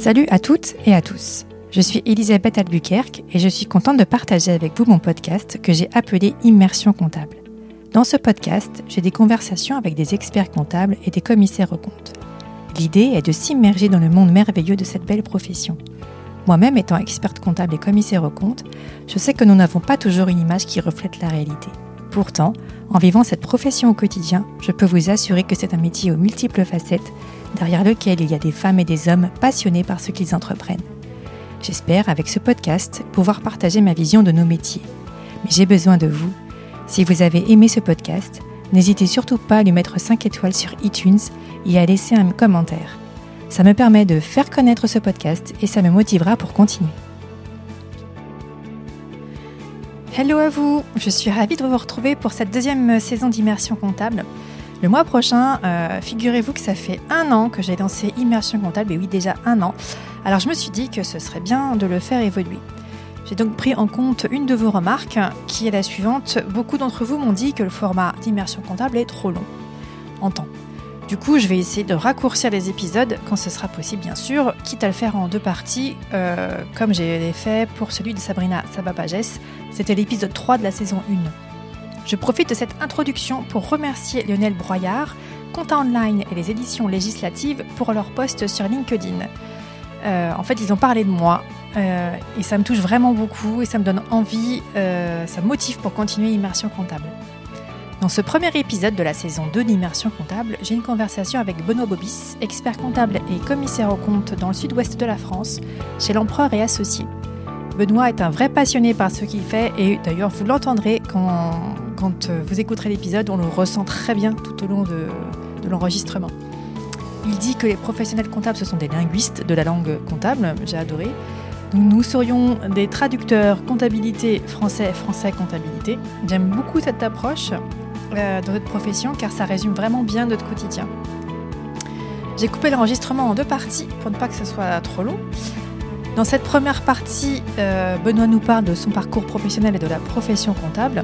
Salut à toutes et à tous. Je suis Elisabeth Albuquerque et je suis contente de partager avec vous mon podcast que j'ai appelé Immersion comptable. Dans ce podcast, j'ai des conversations avec des experts comptables et des commissaires aux comptes. L'idée est de s'immerger dans le monde merveilleux de cette belle profession. Moi-même étant experte comptable et commissaire aux comptes, je sais que nous n'avons pas toujours une image qui reflète la réalité. Pourtant, en vivant cette profession au quotidien, je peux vous assurer que c'est un métier aux multiples facettes, derrière lequel il y a des femmes et des hommes passionnés par ce qu'ils entreprennent. J'espère, avec ce podcast, pouvoir partager ma vision de nos métiers. Mais j'ai besoin de vous. Si vous avez aimé ce podcast, n'hésitez surtout pas à lui mettre 5 étoiles sur iTunes et à laisser un commentaire. Ça me permet de faire connaître ce podcast et ça me motivera pour continuer. Hello à vous, je suis ravie de vous retrouver pour cette deuxième saison d'immersion comptable. Le mois prochain, euh, figurez-vous que ça fait un an que j'ai lancé Immersion comptable, et oui déjà un an. Alors je me suis dit que ce serait bien de le faire évoluer. J'ai donc pris en compte une de vos remarques, qui est la suivante. Beaucoup d'entre vous m'ont dit que le format d'immersion comptable est trop long en temps. Du coup, je vais essayer de raccourcir les épisodes quand ce sera possible, bien sûr, quitte à le faire en deux parties, euh, comme j'ai fait pour celui de Sabrina Sabapages. C'était l'épisode 3 de la saison 1. Je profite de cette introduction pour remercier Lionel Broyard, Compta Online et les éditions législatives pour leur post sur LinkedIn. Euh, en fait, ils ont parlé de moi euh, et ça me touche vraiment beaucoup et ça me donne envie, ça me motive pour continuer Immersion comptable. Dans ce premier épisode de la saison 2 d'Immersion comptable, j'ai une conversation avec Benoît Bobis, expert comptable et commissaire aux comptes dans le sud-ouest de la France, chez l'Empereur et Associés. Benoît est un vrai passionné par ce qu'il fait et d'ailleurs vous l'entendrez quand, quand vous écouterez l'épisode, on le ressent très bien tout au long de, de l'enregistrement. Il dit que les professionnels comptables ce sont des linguistes de la langue comptable, j'ai adoré. Nous serions des traducteurs comptabilité français, français comptabilité. J'aime beaucoup cette approche euh, dans notre profession car ça résume vraiment bien notre quotidien. J'ai coupé l'enregistrement en deux parties pour ne pas que ce soit trop long. Dans cette première partie, euh, Benoît nous parle de son parcours professionnel et de la profession comptable.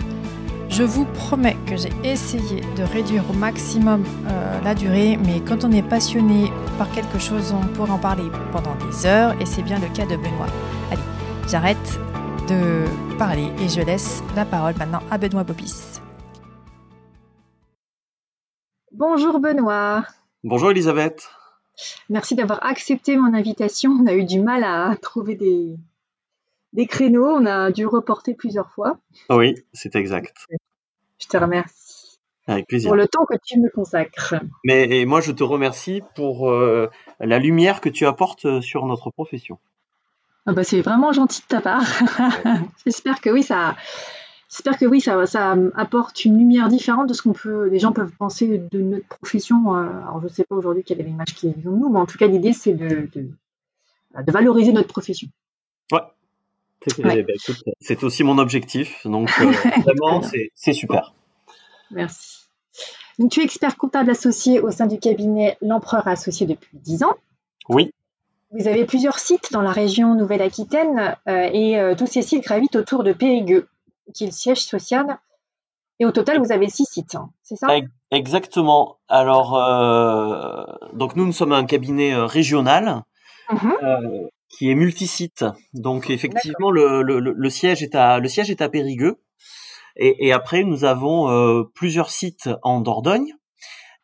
Je vous promets que j'ai essayé de réduire au maximum euh, la durée, mais quand on est passionné par quelque chose, on pourrait en parler pendant des heures, et c'est bien le cas de Benoît. Allez, j'arrête de parler et je laisse la parole maintenant à Benoît Bobis. Bonjour Benoît. Bonjour Elisabeth. Merci d'avoir accepté mon invitation. On a eu du mal à trouver des, des créneaux. On a dû reporter plusieurs fois. Oui, c'est exact. Je te remercie. Avec plaisir. Pour le temps que tu me consacres. Mais moi, je te remercie pour euh, la lumière que tu apportes sur notre profession. Ah bah, c'est vraiment gentil de ta part. J'espère que oui, ça, J'espère que oui, ça, ça, apporte une lumière différente de ce qu'on peut, les gens peuvent penser de notre profession. Euh, alors, je ne sais pas aujourd'hui quelle est l'image qu'ils ont de nous, mais en tout cas, l'idée, c'est de, de, de, valoriser notre profession. Ouais. C'est aussi mon objectif. Donc, euh, vraiment, c'est super. Merci. Donc, tu es expert comptable associé au sein du cabinet L'Empereur Associé depuis 10 ans. Oui. Vous avez plusieurs sites dans la région Nouvelle-Aquitaine euh, et tous ces sites gravitent autour de Périgueux qui est le siège social. Et au total, vous avez six sites, hein, c'est ça? Exactement. Alors, euh, donc nous, nous sommes un cabinet euh, régional mmh euh, qui est multisite. Donc, effectivement, le, le, le, siège est à le siège est à Périgueux. Et, et après, nous avons euh, plusieurs sites en Dordogne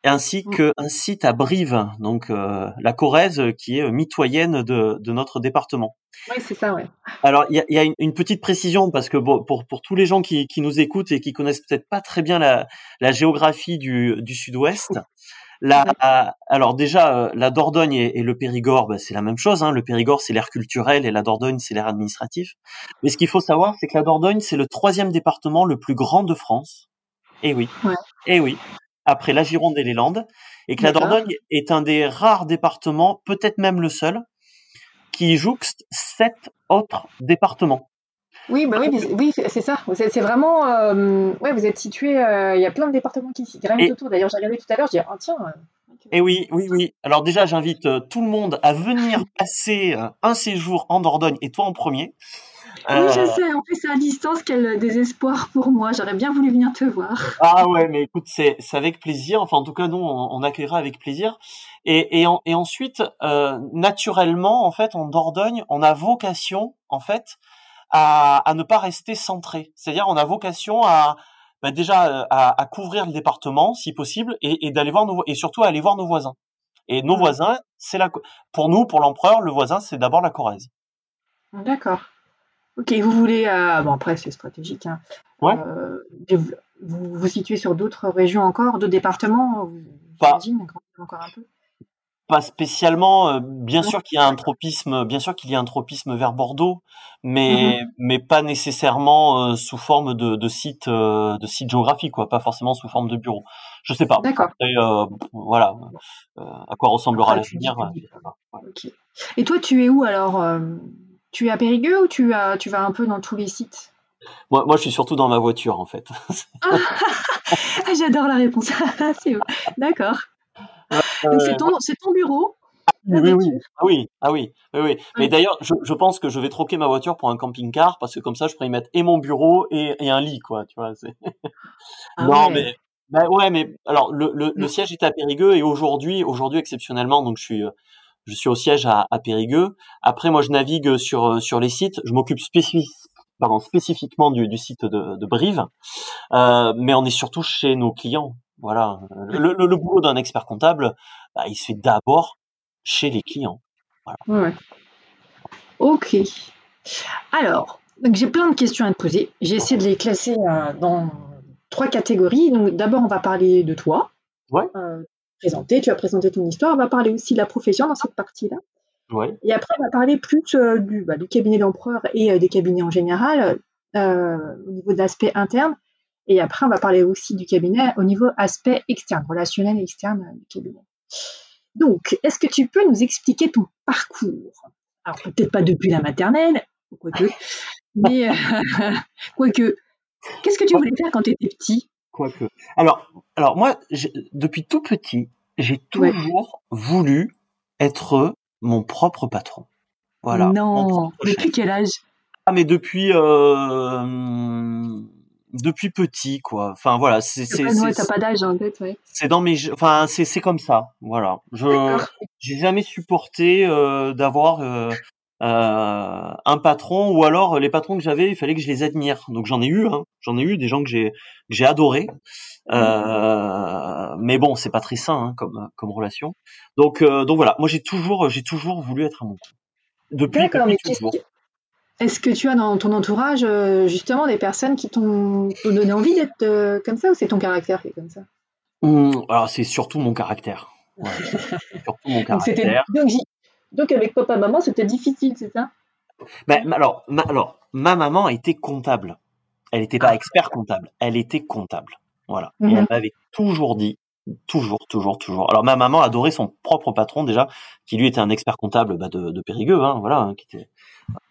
ainsi mmh. qu'un site à Brive, donc euh, la Corrèze, qui est mitoyenne de, de notre département. Oui, c'est ça, ouais. Alors, il y a, y a une, petite précision parce que bon, pour, pour tous les gens qui, qui nous écoutent et qui connaissent peut-être pas très bien la, la géographie du, du Sud-Ouest, la, alors déjà, euh, la Dordogne et, le Périgord, bah, c'est la même chose. Hein. Le Périgord, c'est l'air culturel et la Dordogne, c'est l'air administratif. Mais ce qu'il faut savoir, c'est que la Dordogne, c'est le troisième département le plus grand de France. Et eh oui. Ouais. Eh oui après la Gironde et les Landes, et que la Dordogne est un des rares départements, peut-être même le seul, qui jouxte sept autres départements. Oui, bah oui, oui c'est ça. C'est vraiment, euh, ouais, vous êtes situé. Euh, il y a plein de départements qui gravitent autour. D'ailleurs, j'ai regardé tout à l'heure, je dis, ah tiens. et oui, oui, oui. Alors déjà, j'invite euh, tout le monde à venir passer un séjour en Dordogne, et toi en premier. Oui, je euh, sais, en plus à distance, quel désespoir pour moi. J'aurais bien voulu venir te voir. Ah ouais, mais écoute, c'est avec plaisir. Enfin, en tout cas, nous, on, on accueillera avec plaisir. Et, et, et ensuite, euh, naturellement, en fait, en Dordogne, on a vocation, en fait, à, à ne pas rester centré. C'est-à-dire, on a vocation à bah déjà à, à, couvrir le département, si possible, et, et d'aller voir nos et surtout à aller voir nos voisins. Et nos voisins, c'est la pour nous, pour l'empereur, le voisin, c'est d'abord la Corrèze. D'accord. Ok, vous voulez, euh, bon après c'est stratégique, hein. ouais. Euh, vous vous situez sur d'autres régions encore, d'autres départements, pas, encore un peu? Pas spécialement. Euh, bien sûr qu'il y a un tropisme, bien sûr qu'il y a un tropisme vers Bordeaux, mais mmh mais pas nécessairement euh, sous forme de, de site euh, de site géographique, quoi. Pas forcément sous forme de bureau. Je sais pas. D'accord. voilà. à quoi ressemblera l'avenir. Okay. Et toi, tu es où alors Tu es à Périgueux ou tu as tu vas un peu dans tous les sites? Moi, moi, je suis surtout dans ma voiture, en fait. ah, J'adore la réponse. D'accord. Donc c'est ton, ton, bureau. Oui, oui, ah oui, ah oui, oui, oui. Mais d'ailleurs, je, je, pense que je vais troquer ma voiture pour un camping-car parce que comme ça, je pourrais y mettre et mon bureau et, et un lit, quoi. Tu vois. Ah non, mais bah ouais, mais alors le, le, le, siège est à Périgueux et aujourd'hui, aujourd'hui exceptionnellement, donc je suis je suis au siège à, à Périgueux. Après, moi, je navigue sur sur les sites. Je m'occupe pardon, spécifiquement du, du site de, de Brive, euh, mais on est surtout chez nos clients. Voilà, le, le, boulot d'un expert comptable, bah, il se fait d'abord chez les clients. Voilà. Ouais. Ok. Alors, j'ai plein de questions à te poser. J'ai essayé de les classer euh, dans trois catégories. Donc, d'abord, on va parler de toi. Ouais. Euh, présenter, tu as présenté ton histoire. On va parler aussi de la profession dans cette partie-là. Ouais. Et après, on va parler plus euh, du, bah, du, cabinet d'empereur et des cabinets en général, au niveau de l'aspect interne. Et après, on va parler aussi du cabinet au niveau aspect externe, relationnel externe du cabinet. Donc, est-ce que tu peux nous expliquer ton parcours? Alors, peut-être pas depuis la maternelle, quoique, mais euh, quoique, qu'est-ce que tu voulais faire quand tu étais petit? Quoique. Alors, alors moi, depuis tout petit, j'ai toujours voulu être mon propre patron. Voilà. Non, depuis quel âge? Ah, mais depuis euh, depuis petit quoi. Enfin voilà c'est c'est t'as pas d'âge en tête ouais. c'est dans mes enfin c'est c'est comme ça voilà. Je j'ai jamais supporté euh, d'avoir euh, euh, un patron ou alors les patrons que j'avais il fallait que je les admire. Donc j'en ai eu hein, j'en ai eu des gens que j'ai que j'ai adoré euh, mais bon c'est pas très sain hein, comme comme relation. Donc euh, donc voilà. Moi j'ai toujours j'ai toujours voulu être à mon compte depuis, depuis toujours est-ce que tu as dans ton entourage euh, justement des personnes qui t'ont donné envie d'être euh, comme ça ou c'est ton caractère qui est comme ça mmh, Alors c'est surtout mon caractère. surtout mon caractère. Donc, donc, avec papa maman c'était difficile c'est ça? Ben, alors, ma, alors ma maman était comptable. Elle n'était pas ah. expert comptable, elle était comptable. Voilà. Et elle mmh m'avait toujours dit, toujours, toujours, toujours. Alors ma maman adorait son propre patron déjà, qui lui était un expert comptable bah, de, de Périgueux, hein, voilà, hein, qui était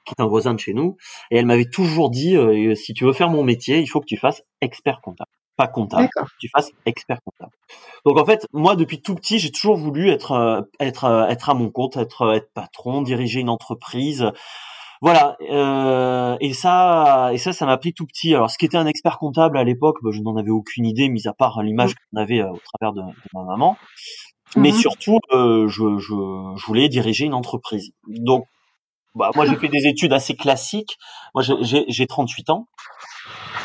qui est un voisin de chez nous, et elle m'avait toujours dit euh, si tu veux faire mon métier, il faut que tu fasses expert comptable, pas comptable, tu fasses expert comptable. Donc en fait, moi depuis tout petit, j'ai toujours voulu être euh, être euh, être à mon compte, être être patron, diriger une entreprise. Voilà, euh, et ça, et ça, ça m'a pris tout petit. Alors, ce qui était un expert comptable à l'époque, bah, je n'en avais aucune idée, mis à part l'image mmh. qu'on avait au travers de, de, ma maman. Mais mmh surtout, euh, je, je, je, voulais diriger une entreprise. Donc, bah, moi, j'ai fait des études assez classiques. Moi, j'ai 38 ans.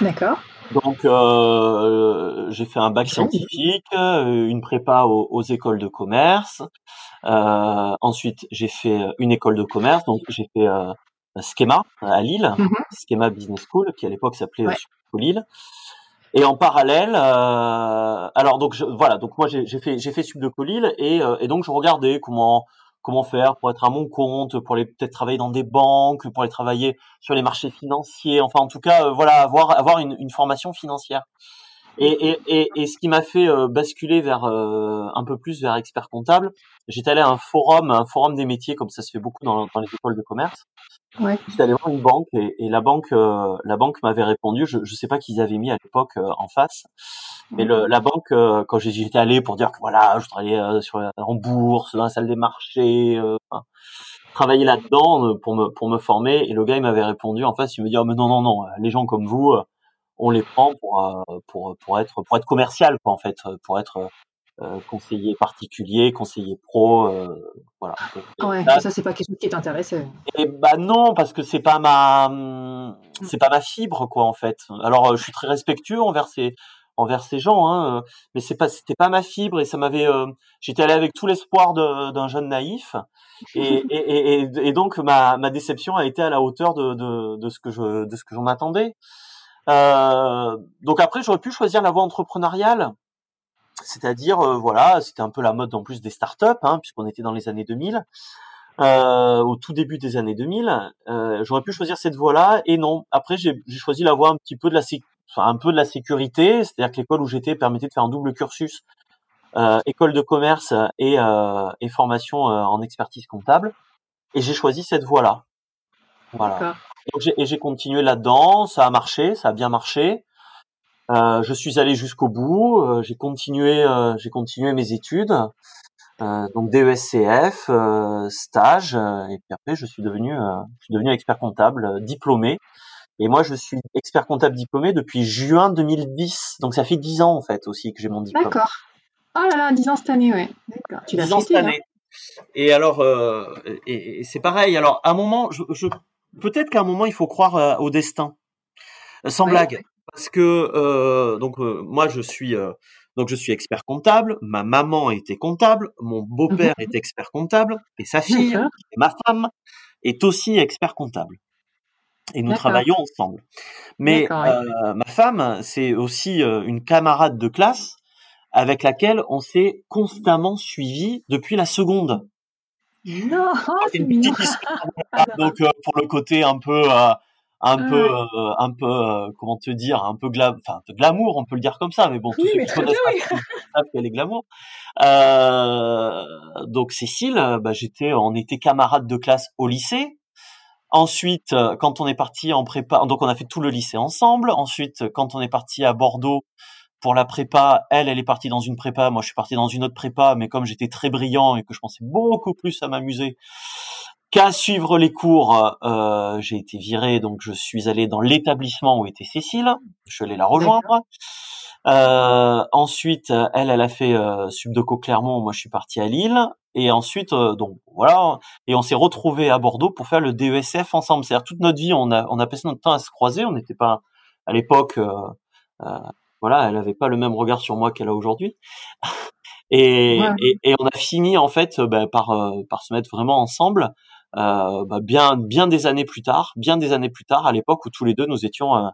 D'accord. Donc, euh, j'ai fait un bac scientifique, euh, une prépa aux, aux écoles de commerce. Euh, ensuite, j'ai fait une école de commerce. Donc, j'ai fait euh, Schema à Lille, mm Schema Business School, qui à l'époque s'appelait ouais. Lille. Et en parallèle, euh, alors donc je, voilà, donc moi j'ai fait j'ai fait Sub de Colil et, euh, et donc je regardais comment comment faire pour être à mon compte, pour aller peut-être travailler dans des banques, pour aller travailler sur les marchés financiers, enfin en tout cas euh, voilà avoir avoir une, une formation financière. Et, et, et, et ce qui m'a fait euh, basculer vers euh, un peu plus vers expert comptable, j'étais allé à un forum, un forum des métiers comme ça se fait beaucoup dans, dans les écoles de commerce. Ouais. J'étais allé voir une banque et, et la banque euh, la banque m'avait répondu. Je ne sais pas qu'ils avaient mis à l'époque euh, en face, mais le, la banque euh, quand j'étais allé pour dire que voilà je travaillais sur en bourse dans la salle des marchés, travailler là-dedans pour me pour me former. Et le gars il m'avait répondu en face, il me dit oh, mais non non non, les gens comme vous, on les prend pour pour pour être pour être commercial quoi en fait, pour être euh, conseiller particulier, conseiller pro, euh, voilà. Ouais, ça, c'est pas quelque chose qui t'intéressait. Et bah non, parce que c'est pas ma, mm. c'est pas ma fibre quoi en fait. Alors euh, je suis très respectueux envers ces envers ces gens, hein, mais c'est pas c'était pas ma fibre et ça m'avait. J'étais allé avec tout l'espoir d'un jeune naïf et, et, et, et, donc ma, ma déception a été à la hauteur de, de, de ce que je de ce que j'en attendais. Euh, donc après j'aurais pu choisir la voie entrepreneuriale c'est-à-dire, euh, voilà, c'était un peu la mode en plus des startups, hein, puisqu'on était dans les années 2000, euh, au tout début des années 2000. Euh, J'aurais pu choisir cette voie-là, et non. Après, j'ai choisi la voie un petit peu de la, enfin, un peu de la sécurité, c'est-à-dire que l'école où j'étais permettait de faire un double cursus, euh, école de commerce et, euh, et formation en expertise comptable. Et j'ai choisi cette voie-là. Voilà. Et j'ai continué là-dedans, ça a marché, ça a bien marché. Euh, je suis allé jusqu'au bout. Euh, j'ai continué, euh, j'ai continué mes études, donc DESCF, stage, et puis après je suis devenu, je suis devenu expert comptable diplômé. Et moi, je suis expert comptable diplômé depuis juin 2010. Donc ça fait dix ans en fait aussi que j'ai mon diplôme. D'accord. Oh là là, dix ans cette année, ouais. D'accord. Tu l'as ans cette année. Et alors, et, c'est pareil. Alors, à un moment, je, je peut-être qu'à un moment, il faut croire au destin. Sans blague parce que euh, donc euh, moi je suis euh, donc je suis expert comptable, ma maman était comptable, mon beau-père mmh est expert comptable et sa fille, ma femme, est aussi expert comptable. Et nous travaillons ensemble. Mais ma femme, c'est aussi une camarade de classe avec laquelle on s'est constamment suivi depuis la seconde. Non, c'est mignon. donc pour le côté un peu un peu euh, un peu euh, comment te dire un peu glam enfin glamour on peut le dire comme ça mais bon tous ceux qui connaissent savent qu'elle est glamour. Euh, donc Cécile bah, j'étais on était camarades de classe au lycée. Ensuite quand on est parti en prépa donc on a fait tout le lycée ensemble. Ensuite quand on est parti à Bordeaux pour la prépa, elle, elle est partie dans une prépa, moi je suis parti dans une autre prépa, mais comme j'étais très brillant et que je pensais beaucoup plus à m'amuser, Qu'à suivre les cours, euh, j'ai été viré, donc je suis allé dans l'établissement où était Cécile. Je suis allé la rejoindre. Euh, ensuite, elle, elle a fait euh, Subdeco Clermont. Moi, je suis parti à Lille. Et ensuite, euh, donc voilà, et on s'est retrouvés à Bordeaux pour faire le DESF ensemble. C'est-à-dire toute notre vie, on a on a passé notre temps à se croiser. On n'était pas à l'époque, euh, euh, voilà, elle avait pas le même regard sur moi qu'elle a aujourd'hui. et, et, et, on a fini en fait bah, par par se mettre vraiment ensemble euh, bah, bien bien des années plus tard, bien des années plus tard, à l'époque où tous les deux nous étions euh,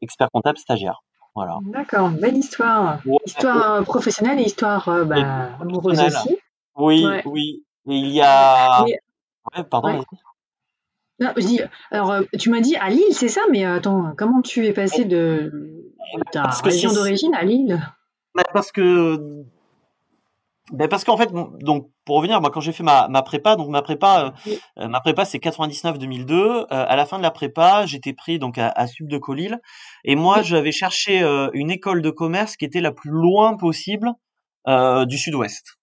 experts comptables stagiaires. Voilà. D'accord, belle histoire. histoire professionnelle et histoire euh, bah, amoureuse aussi. Oui, oui. Et il y a. Ouais, pardon. Non, je dis, alors, tu m'as dit à Lille, c'est ça, mais attends, comment tu es passé de, ta région d'origine à Lille? Bah, Parce que ben parce qu'en fait, donc pour revenir, moi quand j'ai fait ma, ma prépa, donc ma prépa, euh, euh, ma prépa c'est 99-2002. Euh, à la fin de la prépa, j'étais pris donc à, à Sub de Colil, et moi j'avais cherché une école de commerce qui était la plus loin possible du Sud-Ouest.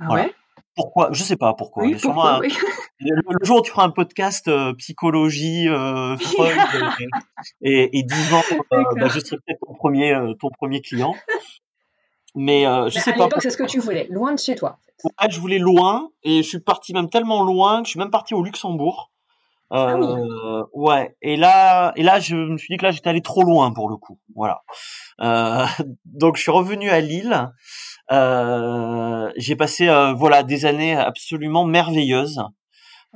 Ah ouais? Pourquoi? Je sais pas pourquoi. Oui, pourquoi? le, jour où tu feras un podcast psychologie, Freud et, et, 10 ans, bah, je serai peut-être ton premier, ton premier client. Mais euh, je sais pas. c'est ce que tu voulais, loin de chez toi. Ouais, je voulais loin et je suis parti même tellement loin que je suis même parti au Luxembourg. Euh, ah Ouais. Et là, et là, je me suis dit que là, j'étais allé trop loin pour le coup. Voilà. Euh, donc, je suis revenu à Lille. Euh, j'ai passé, euh, voilà, des années absolument merveilleuses,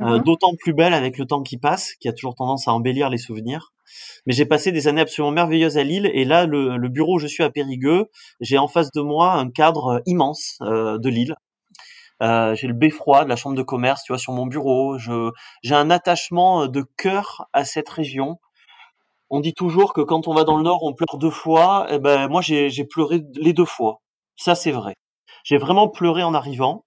euh, mhm. d'autant plus belles avec le temps qui passe, qui a toujours tendance à embellir les souvenirs. Mais j'ai passé des années absolument merveilleuses à Lille et là, le, le bureau où je suis à Périgueux, j'ai en face de moi un cadre euh, immense euh, de Lille. Euh, j'ai le beffroi de la chambre de commerce, tu vois, sur mon bureau. Je, j'ai un attachement euh, de cœur à cette région. On dit toujours que quand on va dans le Nord, on pleure deux fois. Eh ben, moi, j'ai, j'ai pleuré les deux fois. Ça, c'est vrai. J'ai vraiment pleuré en arrivant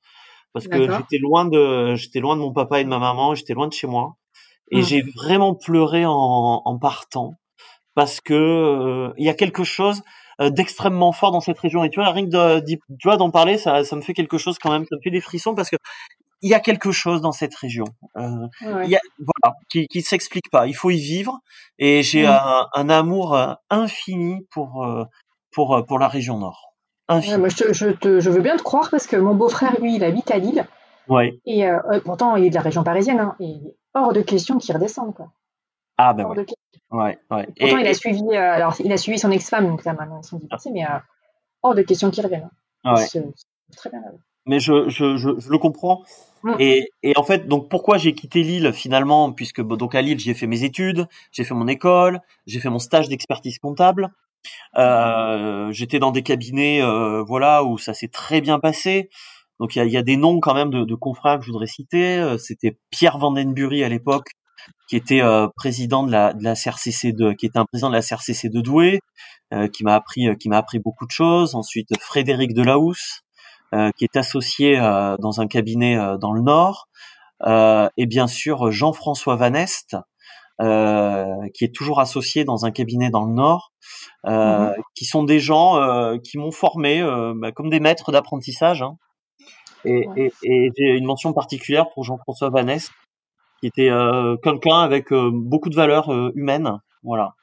parce que j'étais loin de, j'étais loin de mon papa et de ma maman. J'étais loin de chez moi. Et mmh. j'ai vraiment pleuré en, en partant parce que euh, il y a quelque chose euh, d'extrêmement fort dans cette région. Et tu vois, rien que de, tu vois d'en parler, ça, ça me fait quelque chose quand même. Ça me fait des frissons parce que il y a quelque chose dans cette région. Euh, il y a, voilà, qui, qui s'explique pas. Il faut y vivre. Et j'ai un, un, amour euh, infini pour pour pour la région Nord. Infini. moi, je, je, te, je veux bien te croire parce que mon beau-frère, lui, il habite à Lille. Ouais. Et euh, pourtant, il est de la région parisienne. Hein, et hors de question qu'il redescende, quoi. Ah ben ouais. ouais. ouais. Pourtant, il a suivi. alors, il a suivi son ex-femme, donc là maintenant ils sont divorcés, mais hors de question qu'il revienne. Hein. Ouais. très bien. Mais je, je, je, je le comprends. Et, et, en fait, donc pourquoi j'ai quitté Lille finalement, puisque donc à Lille j'ai fait mes études, j'ai fait mon école, j'ai fait mon stage d'expertise comptable. Euh, J'étais dans des cabinets, euh, voilà, où ça s'est très bien passé. Donc il y a, y a, des noms quand même de, de confrères que je voudrais citer. Euh, c'était Pierre Vandenbury à l'époque, qui était euh, président de la, de la CRCC de, qui était un président de la CRCC de Douai, euh, qui m'a appris, qui m'a appris beaucoup de choses. Ensuite Frédéric Delahousse, euh, qui est associé euh, dans un cabinet euh, dans le Nord, et bien sûr Jean-François Vanest, qui est toujours associé dans un cabinet dans le Nord, mmh qui sont des gens qui m'ont formé bah, comme des maîtres d'apprentissage. Hein. Et, et, et j'ai une mention particulière pour Jean-François Vanest, qui était quelqu'un avec beaucoup de valeurs humaines. Voilà.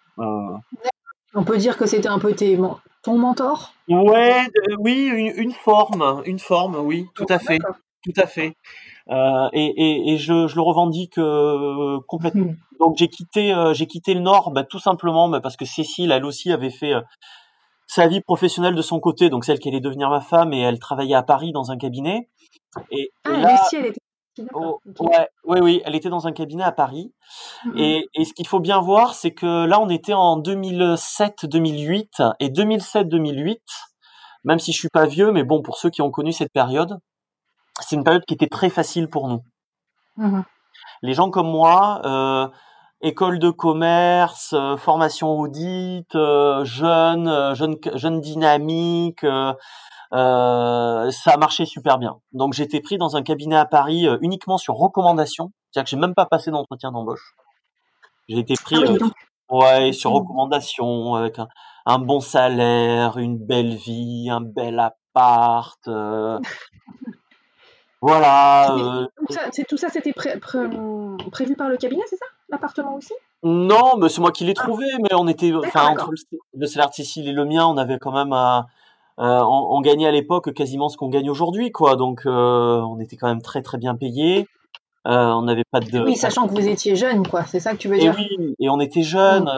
On peut dire que c'était un peu tes, ton mentor? Ouais, oui, une, une, forme, une forme, oui, tout à fait, tout à fait. Euh, et, et, et je, je, le revendique euh, complètement. Donc j'ai quitté, euh, j'ai quitté le Nord, bah, tout simplement bah, parce que Cécile, elle aussi, avait fait euh, sa vie professionnelle de son côté, donc celle qui allait devenir ma femme, et elle travaillait à Paris dans un cabinet. Et, ah, là, Lucie, elle était Oh, ouais, oui, oui, elle était dans un cabinet à Paris. Et, et, ce qu'il faut bien voir, c'est que là, on était en 2007-2008 et 2007-2008. Même si je suis pas vieux, mais bon, pour ceux qui ont connu cette période, c'est une période qui était très facile pour nous. Mm-hmm. Les gens comme moi, euh, école de commerce, euh, formation audit, euh, jeunes, euh, jeunes dynamiques. Euh, ça a marché super bien. Donc j'étais pris dans un cabinet à Paris uniquement sur recommandation, c'est-à-dire que j'ai même pas passé d'entretien d'embauche. J'ai été pris ah ouais sur recommandation avec un, un, bon salaire, une belle vie, un bel appart. voilà. C'est tout ça, c'était pré pré prévu par le cabinet, c'est ça? L'appartement aussi? Non, mais c'est moi qui l'ai ah. trouvé. Mais on était, enfin entre le, salaire de Cécile et le mien, on avait quand même euh, on, on, gagnait à l'époque quasiment ce qu'on gagne aujourd'hui, quoi. Donc, euh, on était quand même très très bien payé. Euh, on n'avait pas de. Oui, sachant que vous étiez jeune, quoi. C'est ça que tu veux dire. Et oui, et on était jeunes.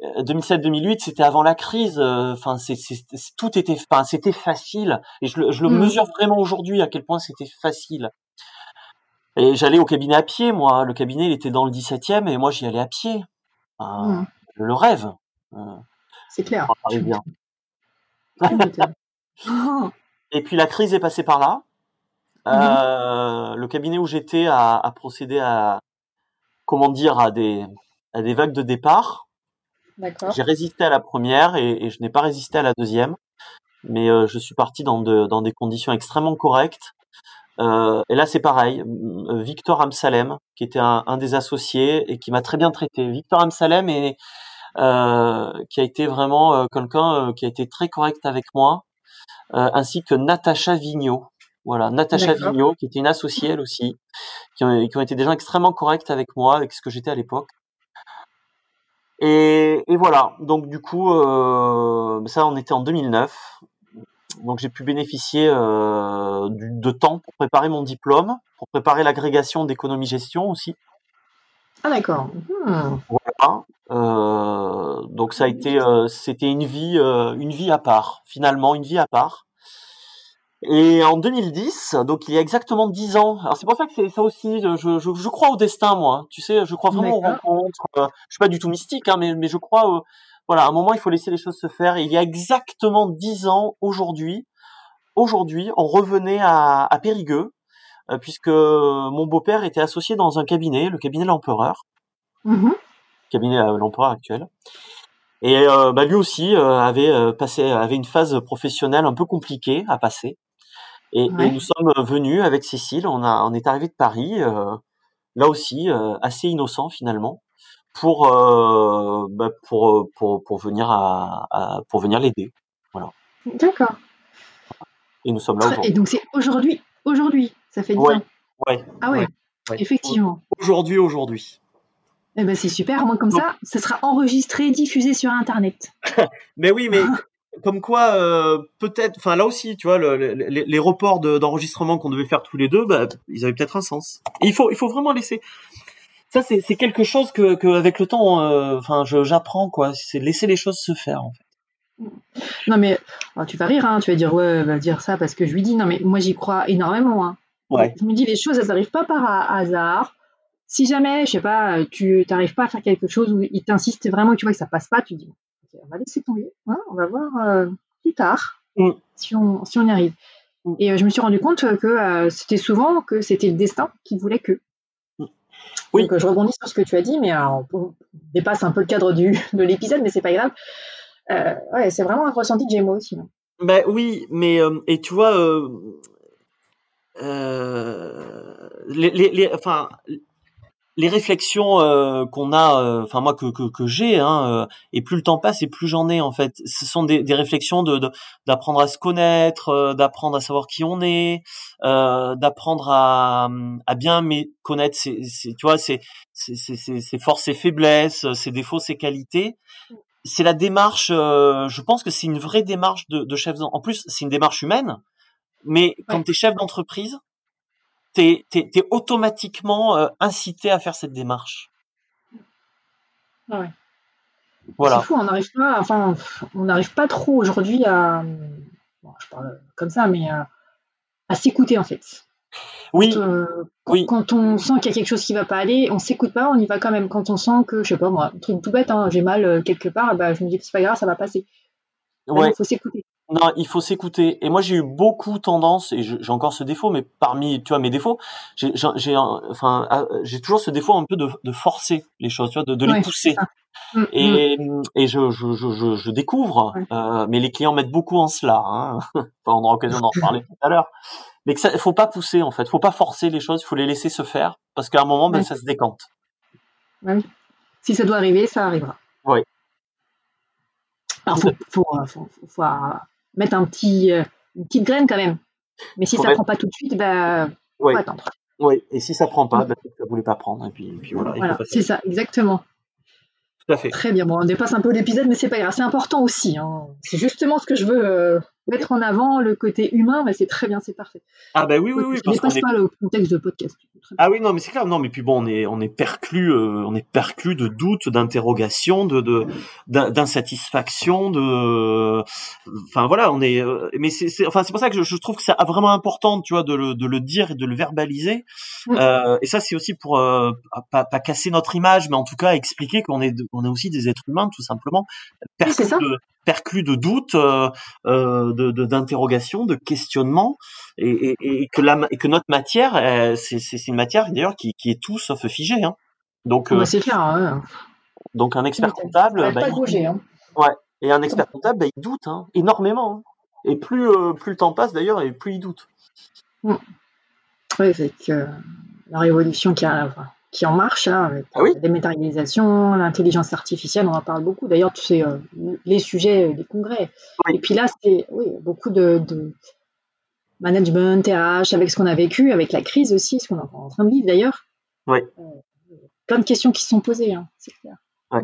Mm. 2007-2008, c'était avant la crise. Enfin, c'est, tout était, enfin, c'était facile. Et je, je le mm. mesure vraiment aujourd'hui à quel point c'était facile. Et j'allais au cabinet à pied, moi. Le cabinet, il était dans le 17e, et moi, j'y allais à pied. Mm. Le rêve. C'est clair. bien. Et puis la crise est passée par là. Euh, le cabinet où j'étais a, a, procédé à, comment dire, à des, à des vagues de départ. J'ai résisté à la première et, et je n'ai pas résisté à la deuxième, mais euh, je suis parti dans, de, dans des conditions extrêmement correctes. Euh, et là, c'est pareil. Victor Amsalem, qui était un, un des associés et qui m'a très bien traité. Victor Amsalem est, euh, qui a été vraiment quelqu'un qui a été très correct avec moi, ainsi que Natacha Vigneault. Voilà, Natacha Vigneault, qui était une associée elle aussi, qui ont, qui ont, été des gens extrêmement corrects avec moi, avec ce que j'étais à l'époque. Et, et, voilà, donc du coup, euh, ça, on était en 2009. Donc j'ai pu bénéficier euh, du, de temps pour préparer mon diplôme, pour préparer l'agrégation d'économie-gestion aussi. Ah d'accord. Hmm. Voilà. Euh, donc ça a été, c'était une vie, une vie à part. Finalement, une vie à part. Et en 2010, donc il y a exactement dix ans. Alors c'est pour ça que c'est ça aussi. Je, je, je, crois au destin, moi. Tu sais, je crois vraiment aux rencontres. Euh, je suis pas du tout mystique, hein, mais, mais je crois. voilà, à un moment, il faut laisser les choses se faire. Et il y a exactement dix ans aujourd'hui, aujourd'hui, on revenait à, à Périgueux, puisque mon beau-père était associé dans un cabinet, le cabinet L'Empereur. Mmh cabinet à l'empereur actuel. Et euh, bah, lui aussi euh, avait euh, passé, avait une phase professionnelle un peu compliquée à passer. Et, et nous sommes venus avec Cécile. On a, on est arrivé de Paris, là aussi assez innocent finalement, pour bah, pour, pour pour venir à, à pour venir l'aider. Voilà. D'accord. Et nous sommes là aujourd'hui. Et donc c'est aujourd'hui, aujourd'hui, ça fait 10 ans. Ouais. Ah ouais, effectivement. Aujourd'hui, aujourd'hui. Eh ben c'est super, moi comme ça, ça sera enregistré, diffusé sur Internet. mais oui, mais comme quoi, euh, peut-être, enfin là aussi, tu vois, le, les, reports d'enregistrement qu'on devait faire tous les deux, bah, ils avaient peut-être un sens. il faut, il faut vraiment laisser. Ça, c'est quelque chose que, que, avec le temps, euh, enfin, j'apprends quoi. C'est laisser les choses se faire en fait. Non mais oh, tu vas rire, hein, tu vas dire ouais, va dire ça parce que je lui dis non mais moi j'y crois énormément. Hein. Ouais. Je me dis les choses elles n'arrivent pas par hasard. Si jamais, je sais pas, tu n'arrives pas à faire quelque chose où il t'insiste vraiment, tu vois que ça passe pas, tu dis on va laisser tomber, hein, on va voir euh, plus tard mm. si, on, si on y arrive. Mm. Et euh, je me suis rendu compte que euh, c'était souvent que c'était le destin qui voulait que. Mm. Oui. Donc je rebondis sur ce que tu as dit, mais on dépasse un peu le cadre du, de l'épisode, mais c'est pas grave. ouais, c'est vraiment un ressenti que j'ai moi aussi. Ben oui, mais et tu vois, les, les, les, enfin, les réflexions euh, qu'on a, euh, enfin moi que que, que j'ai, hein, euh, et plus le temps passe et plus j'en ai en fait. Ce sont des, des réflexions de d'apprendre à se connaître, d'apprendre à savoir qui on est, d'apprendre à, à bien mais connaître ses, ses tu vois ses, ses, ses, forces et faiblesses, ses défauts, ses qualités. C'est la démarche. je pense que c'est une vraie démarche de, de chef. En plus, c'est une démarche humaine. Mais quand tu es chef d'entreprise, t'es es, automatiquement euh, incité à faire cette démarche. Ouais. Voilà. C'est fou, on n'arrive pas, enfin, on n'arrive pas trop aujourd'hui à, je parle comme ça, mais à, s'écouter en fait. Oui. Quand, euh, oui. quand on sent qu'il y a quelque chose qui va pas aller, on s'écoute pas, on y va quand même. Quand on sent que, je sais pas moi, un truc tout bête, hein, j'ai mal euh, quelque part, bah, je me dis que c'est pas grave, ça va passer. Ouais. Il faut s'écouter. Non, il faut s'écouter. Et moi, j'ai eu beaucoup tendance, et j'ai encore ce défaut, mais parmi, tu vois, mes défauts, j'ai, j'ai, enfin, ah, j'ai toujours ce défaut un peu de, de forcer les choses, tu vois, de, de les pousser. Mm, et, mm. et je, je, je, je découvre, euh, mais les clients mettent beaucoup en cela. Hein. enfin, on aura l'occasion d'en reparler tout à l'heure. Mais que ça, faut pas pousser en fait, faut pas forcer les choses, il faut les laisser se faire, parce qu'à un moment, ben, ça se décante. Si ça doit arriver, ça arrivera. Oui. Alors, faut, faut, faut, faut, mettre un petit, euh, une petite graine quand même. Mais si ça ne prend pas tout de suite, bah, faut attendre. Oui, et si ça prend pas, bah, ça ne voulait pas prendre. Et puis, puis voilà. voilà c'est ça, exactement. Tout à fait. Très bien. Bon, on dépasse un peu l'épisode, mais c'est pas grave. C'est important aussi. Hein. C'est justement ce que je veux euh, mettre en avant, le côté humain. Mais c'est très bien, c'est parfait. Ah bah oui, oui, oui. Je dépasse pas le contexte de podcast. Ah oui, non, mais c'est clair. Non, mais puis bon, on est, on est perclus, euh, on est perclus de doutes, d'interrogations, de, de, d'insatisfaction, de, enfin voilà, on est. Euh, mais c'est, c'est, enfin c'est pour ça que je, je, trouve que c'est vraiment important, tu vois, de le, de le dire et de le verbaliser. Euh, et ça, c'est aussi pour euh, pas, pas casser notre image, mais en tout cas expliquer qu'on est, on est aussi des êtres humains, tout simplement, perclus de, perclus de doutes, euh, de, d'interrogations, de, questionnements, et, et, et, que la, et que notre matière, c'est, c'est une matière d'ailleurs qui, qui est tout sauf figée. Hein. Donc, bah, c'est clair. Hein. Donc un expert comptable, bah, pas bouger, hein. ouais, et un expert comptable, bah, il doute hein, énormément. Hein. Et plus euh, plus le temps passe d'ailleurs, et plus il doute. Mm. Oui, c'est que la révolution qui, a, qui en marche, hein, avec ah oui la dématérialisation, l'intelligence artificielle, on en parle beaucoup. D'ailleurs, tu sais, euh, les sujets des congrès. Et puis là, c'est oui, beaucoup de, de management, TH, avec ce qu'on a vécu, avec la crise aussi, ce qu'on est en train de vivre d'ailleurs. Oui. Euh, plein de questions qui se sont posées, hein, c'est clair. Ouais.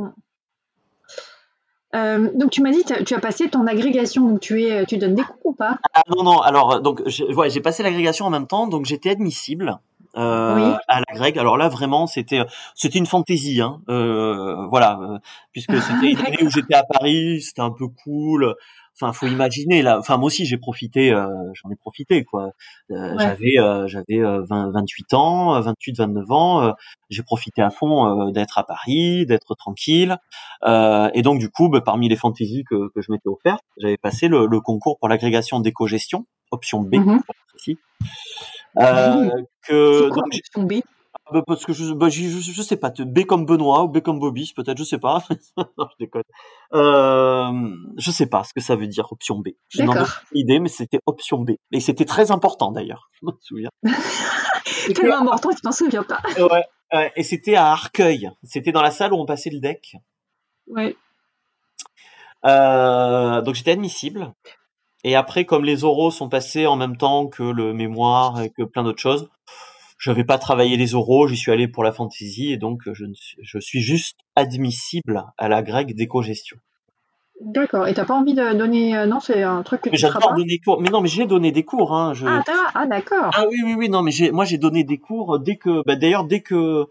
Euh, donc tu m'as dit, tu as passé ton agrégation, donc tu es, tu donnes des cours ou pas? Ah, Non, non. Alors donc, ouais, j'ai passé l'agrégation en même temps, donc j'étais admissible. Euh, à la grecque. Alors là, vraiment, c'était c'était une fantaisie, hein. Euh, voilà, euh, puisque c'était une année où j'étais à Paris, c'était un peu cool. Enfin, faut imaginer là. Enfin, moi aussi, j'ai profité, euh, j'en ai profité quoi. Euh, j'avais j'avais 28 ans, 28, 29 ans. j'ai profité à fond d'être à Paris, d'être tranquille. et donc du coup, bah, parmi les fantaisies que, que je m'étais offert, j'avais passé le, le, concours pour l'agrégation d'éco-gestion, option B. Mm euh, que quoi, donc, B ah, bah, parce que je, bah, je, je, sais pas, B comme Benoît ou B comme Bobby, peut-être, je sais pas. non, je déconne. Euh, je sais pas ce que ça veut dire option B. Je n'en ai aucune idée, mais c'était option B. Et c'était très important d'ailleurs, je me souviens. Tellement important, tu t'en souviens pas. ouais, et c'était à Arcueil. C'était dans la salle où on passait le deck. Ouais. Euh, donc j'étais admissible. Et après, comme les oraux sont passés en même temps que le mémoire et que plein d'autres choses, je n'avais pas travaillé les oraux, j'y suis allé pour la fantaisie et donc je, je suis juste admissible à la grecque d'éco-gestion. D'accord. Et t'as pas envie de donner euh, non c'est un truc que mais tu pas? donner cours. Mais non, mais j'ai donné des cours. Hein. Je... Ah, ah d'accord. Ah oui oui oui non mais moi j'ai donné des cours dès que bah, d'ailleurs dès que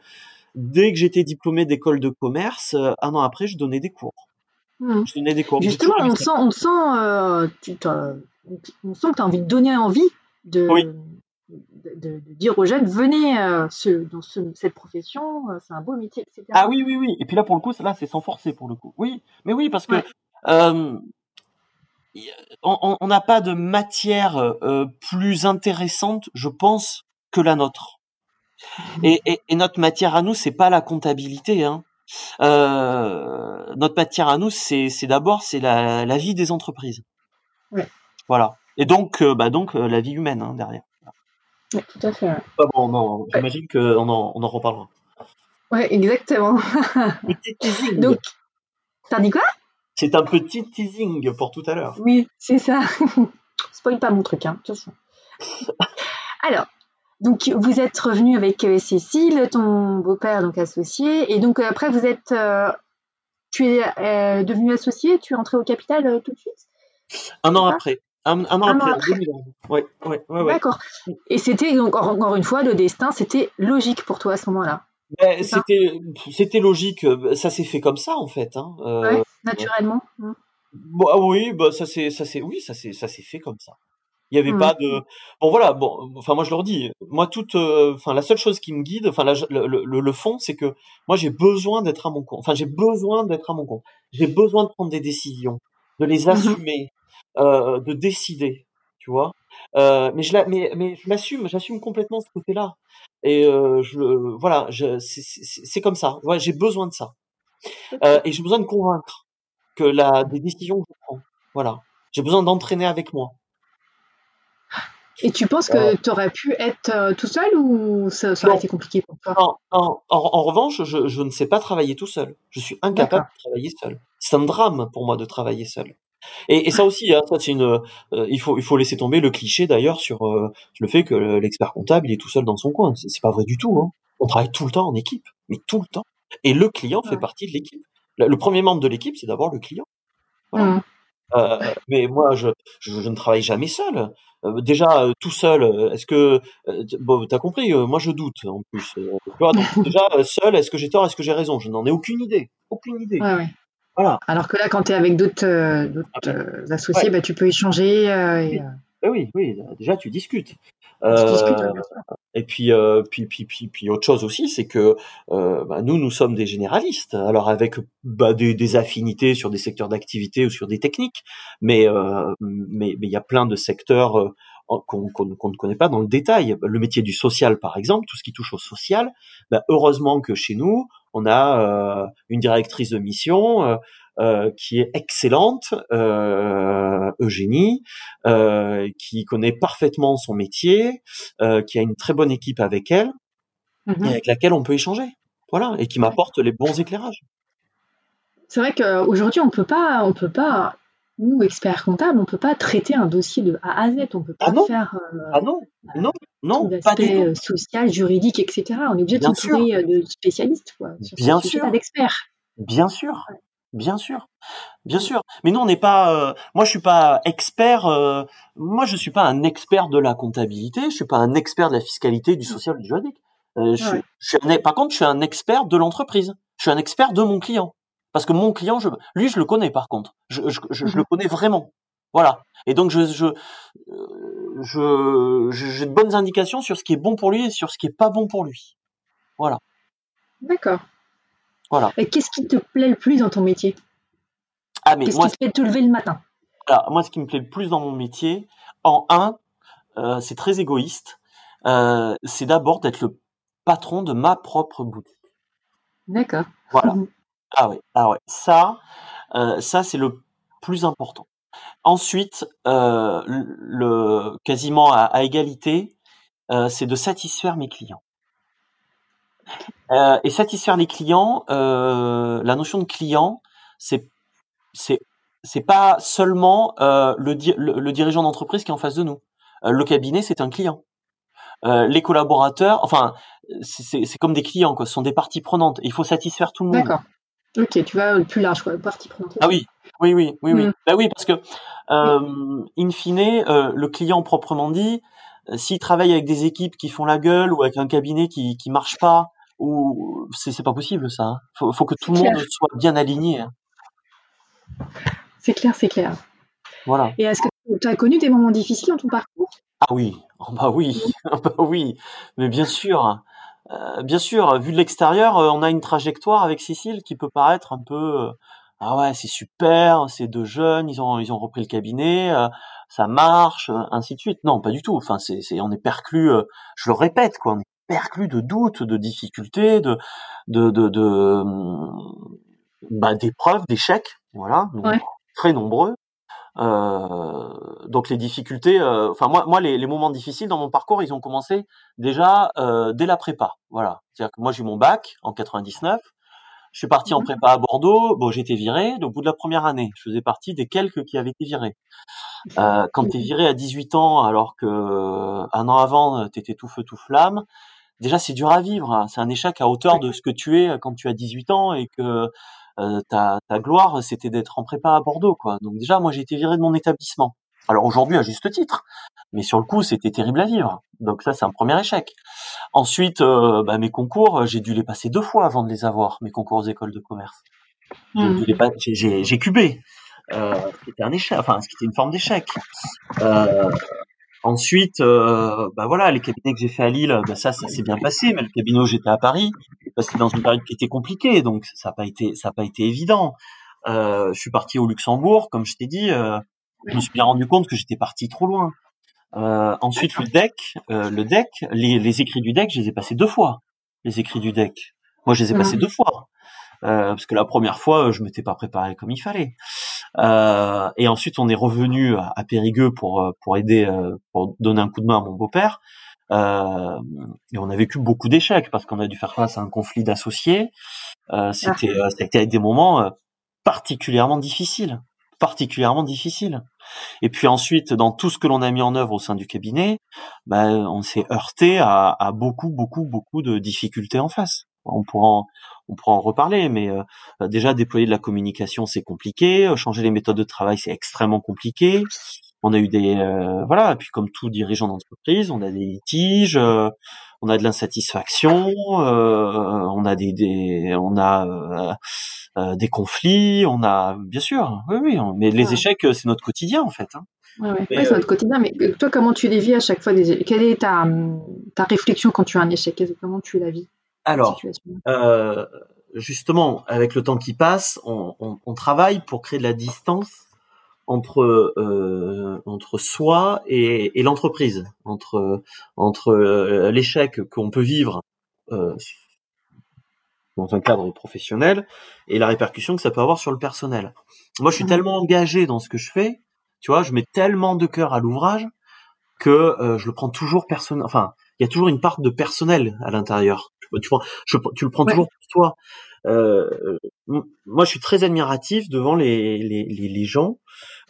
dès que j'étais diplômé d'école de commerce un an après je donnais des cours. Je donnais des cours. Justement on sent on sent euh, tu on sent que tu as envie de donner envie de, de, dire aux jeunes venez euh, ce, dans cette profession, c'est un beau métier, etc. Ah oui, oui, oui. Et puis là, pour le coup, là, c'est sans forcer pour le coup. Oui, mais oui, parce que euh, on n'a pas de matière euh, plus intéressante, je pense, que la nôtre. Mmh. Et, notre matière à nous, c'est pas la comptabilité. Hein. Euh, notre matière à nous, c'est d'abord c'est la, vie des entreprises. Voilà. Et donc, bah donc la vie humaine hein, derrière. Oui, tout à fait. bon, non, j'imagine qu'on en, on en reparlera. Ouais, exactement. donc, t'as dit quoi? C'est un petit teasing pour tout à l'heure. Oui, c'est ça. Spoil pas mon truc, hein, de toute façon. Alors, donc vous êtes revenu avec euh, Cécile, ton beau-père donc associé, et donc euh, après vous êtes, euh, tu es devenu associé, tu es entré au capital tout de suite? Un an après. Un, an après. Ouais, ouais, ouais, D'accord. Et c'était encore, encore une fois le destin, c'était logique pour toi à ce moment-là. Ben, c'était c'était logique, ça s'est fait comme ça en fait. Hein. Naturellement. Mmh. ah oui, bah ça c'est ça c'est oui, ça c'est ça s'est fait comme ça. Il y avait mmh. pas de bon voilà bon enfin moi je leur dis moi toute euh, enfin la seule chose qui me guide enfin le, le, le, fond c'est que moi j'ai besoin d'être à mon compte enfin j'ai besoin d'être à mon compte j'ai besoin de prendre des décisions de les mmh assumer euh, de décider tu vois? Euh, mais je la, mais mais je l'assume j'assume complètement ce côté là et euh, je voilà je c'est comme ça ouais j'ai besoin de ça euh, et j'ai besoin de convaincre que la, des décisions que je prends. Voilà. J'ai besoin d'entraîner avec moi. Et tu penses que euh. tu aurais pu être euh, tout seul ou ça, aurait été compliqué pour toi? En, en, en, revanche, je, je, ne sais pas travailler tout seul. Je suis incapable de travailler seul. C'est un drame pour moi de travailler seul. Et, et ça aussi, hein, ça une, euh, il faut il faut laisser tomber le cliché d'ailleurs sur le fait que l'expert comptable il est tout seul dans son coin. C'est pas vrai du tout. Hein. On travaille tout le temps en équipe, mais tout le temps. Et le client fait partie de l'équipe le premier membre de l'équipe, c'est d'abord le client. Mmh. Euh, mais moi, je, je, ne travaille jamais seul. Euh, déjà, euh, tout seul, est-ce que... bon, t'as compris, moi je doute en plus. donc, déjà, seul, est-ce que j'ai tort, est-ce que j'ai raison? Je n'en ai aucune idée. Aucune idée. Ouais, ouais. Voilà. Alors que là, quand tu es avec d'autres ah, associés, bah, tu peux échanger. Et, eh oui, oui, déjà tu discutes. Euh, et puis, euh, puis, puis, puis, puis, autre chose aussi, c'est que euh, bah, nous, nous sommes des généralistes. Alors avec bah, des, des, affinités sur des secteurs d'activité ou sur des techniques, mais euh, mais il y a plein de secteurs euh, qu'on ne connaît pas dans le détail. Le métier du social, par exemple, tout ce qui touche au social. Bah, heureusement que chez nous, on a une directrice de mission euh, qui est excellente, euh, Eugénie, euh, qui connaît parfaitement son métier, qui a une très bonne équipe avec elle, mmh et avec laquelle on peut échanger. Voilà, et qui m'apporte les bons éclairages. C'est vrai qu'aujourd'hui, on peut pas, on peut pas, nous experts comptables, on peut pas traiter un dossier de A à Z. On peut pas ah faire. ah non, non, non, pas du tout. social, juridique, etc. On est obligé de s'entourer de spécialistes, quoi. Bien sûr. D'experts. Bien sûr. Bien sûr, bien sûr. Mais nous, on n'est pas. Euh, moi, je suis pas expert. Euh, moi, je suis pas un expert de la comptabilité. Je suis pas un expert de la fiscalité, du social, du juridique. Euh, je, suis, par contre, je suis un expert de l'entreprise. Je suis un expert de mon client. Parce que mon client, je, lui, je le connais. Par contre, je, je, je, le mhm. connais vraiment. Voilà. Et donc, je, je, je, j'ai de bonnes indications sur ce qui est bon pour lui et sur ce qui est pas bon pour lui. Voilà. D'accord. Et qu'est-ce qui te plaît le plus dans ton métier? Ah, Qu'est-ce qui te fait te lever le matin? Alors, moi, ce qui me plaît le plus dans mon métier, en un, euh, c'est très égoïste, euh, c'est d'abord d'être le patron de ma propre boutique. D'accord. Voilà. ah ouais, ah ouais. Ça, euh, ça c'est le plus important. Ensuite, le quasiment à égalité, c'est de satisfaire mes clients. Euh, et satisfaire les clients, euh, la notion de client, c'est c'est c'est pas seulement euh, le, le, dirigeant d'entreprise qui est en face de nous. le cabinet, c'est un client. les collaborateurs, enfin, c'est comme des clients, quoi. Ce sont des parties prenantes. Il faut satisfaire tout le monde. D'accord. Ok, tu vas plus large, quoi. Partie prenante. Ah oui, oui, oui, oui, oui. Mm. Bah oui, parce que, euh, in fine, le client proprement dit, s'il travaille avec des équipes qui font la gueule ou avec un cabinet qui qui marche pas, ou c'est pas possible ça. Hein. Faut, faut que tout le monde soit bien aligné. Hein. C'est clair, c'est clair. Voilà. Et est-ce que tu as connu des moments difficiles dans ton parcours? Ah oui, oh bah oui, bah oui, mais bien sûr. Euh, bien sûr, vu de l'extérieur, euh, on a une trajectoire avec Cécile qui peut paraître un peu euh, ah ouais, c'est super, c'est deux jeunes, ils ont ils ont repris le cabinet, ça marche, ainsi de suite. Non, pas du tout. Enfin, c'est c'est on est perclus, je le répète quoi, on est perclus de doutes, de difficultés, de de de, de bah, d'épreuves, d'échecs, voilà, très nombreux. Euh, donc les difficultés, euh, enfin moi, moi les, les, moments difficiles dans mon parcours, ils ont commencé déjà euh, dès la prépa. Voilà, c'est-à-dire que moi j'ai eu mon bac en 99, je suis parti en mmh prépa à Bordeaux. Bon, j'ai été viré au bout de la première année. Je faisais partie des quelques qui avaient été virés. Euh, quand t'es viré à 18 ans, alors que un an avant t'étais tout feu tout flamme, déjà c'est dur à vivre. Hein. C'est un échec à hauteur de ce que tu es quand tu as 18 ans et que euh, ta, ta gloire, c'était d'être en prépa à Bordeaux, quoi. Donc déjà, moi, j'ai été viré de mon établissement. Alors aujourd'hui, à juste titre, mais sur le coup, c'était terrible à vivre. Donc ça, c'est un premier échec. Ensuite, euh, bah, mes concours, j'ai dû les passer deux fois avant de les avoir, mes concours aux écoles de commerce. Mmh. J'ai cubé. Euh, c'était un échec, enfin, c'était une forme d'échec. Euh, Ensuite, euh, bah voilà, les cabinets que j'ai fait à Lille, bah ça, ça s'est bien passé. Mais le cabinet où j'étais à Paris, parce que dans une période qui était compliquée, donc ça n'a pas été, ça a pas été évident. Euh, je suis parti au Luxembourg, comme je t'ai dit. Euh, je me suis bien rendu compte que j'étais parti trop loin. Euh, ensuite, le deck, euh, le deck, les, les, écrits du deck, je les ai passés deux fois. Les écrits du deck, moi, je les ai passés deux fois. Euh, parce que la première fois, je m'étais pas préparé comme il fallait. Euh, et ensuite, on est revenu à, Périgueux pour euh, pour aider, euh, pour donner un coup de main à mon beau-père. Euh, et on a vécu beaucoup d'échecs parce qu'on a dû faire face à un conflit d'associés. Euh, c'était, ah. c'était des moments particulièrement difficiles, particulièrement difficiles. Et puis ensuite, dans tout ce que l'on a mis en œuvre au sein du cabinet, ben, on s'est heurté à, à, beaucoup, beaucoup, beaucoup de difficultés en face. On pourra en, on pourra en reparler, mais euh, déjà déployer de la communication c'est compliqué, euh, changer les méthodes de travail c'est extrêmement compliqué. On a eu des euh, voilà, et puis comme tout dirigeant d'entreprise, on a des litiges, on a de l'insatisfaction, on a des, des on a des conflits, on a bien sûr, oui oui, mais les échecs c'est notre quotidien en fait. Hein. Ouais, c'est notre quotidien. Mais toi, comment tu les vis à chaque fois des... Quelle est ta, ta réflexion quand tu as un échec? Comment tu la vis? Alors, euh, justement, avec le temps qui passe, on, on, on, travaille pour créer de la distance entre euh, entre soi et, et l'entreprise, entre entre euh, l'échec qu'on peut vivre euh, dans un cadre professionnel et la répercussion que ça peut avoir sur le personnel. Moi, je suis mmh. tellement engagé dans ce que je fais, tu vois, je mets tellement de cœur à l'ouvrage que euh, je le prends toujours personnel. Enfin, il y a toujours une part de personnel à l'intérieur. Tu, le prends toujours pour toi. Euh, moi, je suis très admiratif devant les, les, les, gens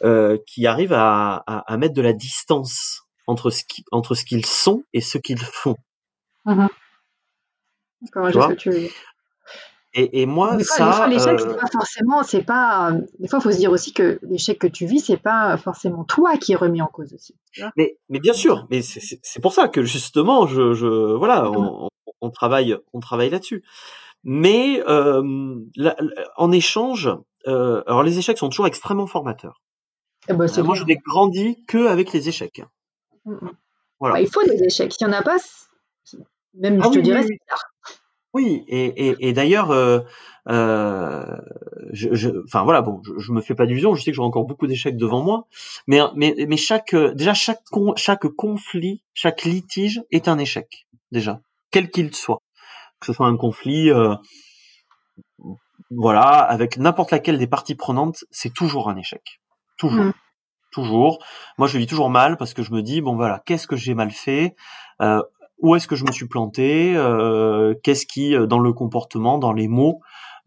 euh, qui arrivent à, à, à, mettre de la distance entre ce qui, entre ce qu'ils sont et ce qu'ils font. Mmh ce que tu veux et, et moi, ça. l'échec, c'est euh, pas forcément, c'est pas. Des fois, il faut se dire aussi que l'échec que tu vis, c'est pas forcément toi qui est remis en cause aussi. Mais, mais bien sûr, mais c'est pour ça que justement, je, je voilà, on, on travaille, on travaille là-dessus. Mais euh, en échange, euh, alors les échecs sont toujours extrêmement formateurs. Eh ben, moi, je n'ai grandi que avec les échecs. Mm, mm. Voilà. Bah, il faut des échecs. S'il n'y en a pas, même ah je te dirais, c'est oui, et, et, et d'ailleurs, euh, euh, je, je, enfin voilà, bon, je, je me fais pas d'illusions. Je sais que j'aurai encore beaucoup d'échecs devant moi, mais mais mais chaque déjà chaque chaque conflit, chaque litige est un échec déjà, quel qu'il soit, que ce soit un conflit, euh, voilà, avec n'importe laquelle des parties prenantes, c'est toujours un échec, toujours. Mmh. Toujours. Moi, je vis toujours mal parce que je me dis bon voilà, qu'est-ce que j'ai mal fait? Euh, où est-ce que je me suis planté, euh, qu'est-ce qui, euh, dans le comportement, dans les mots,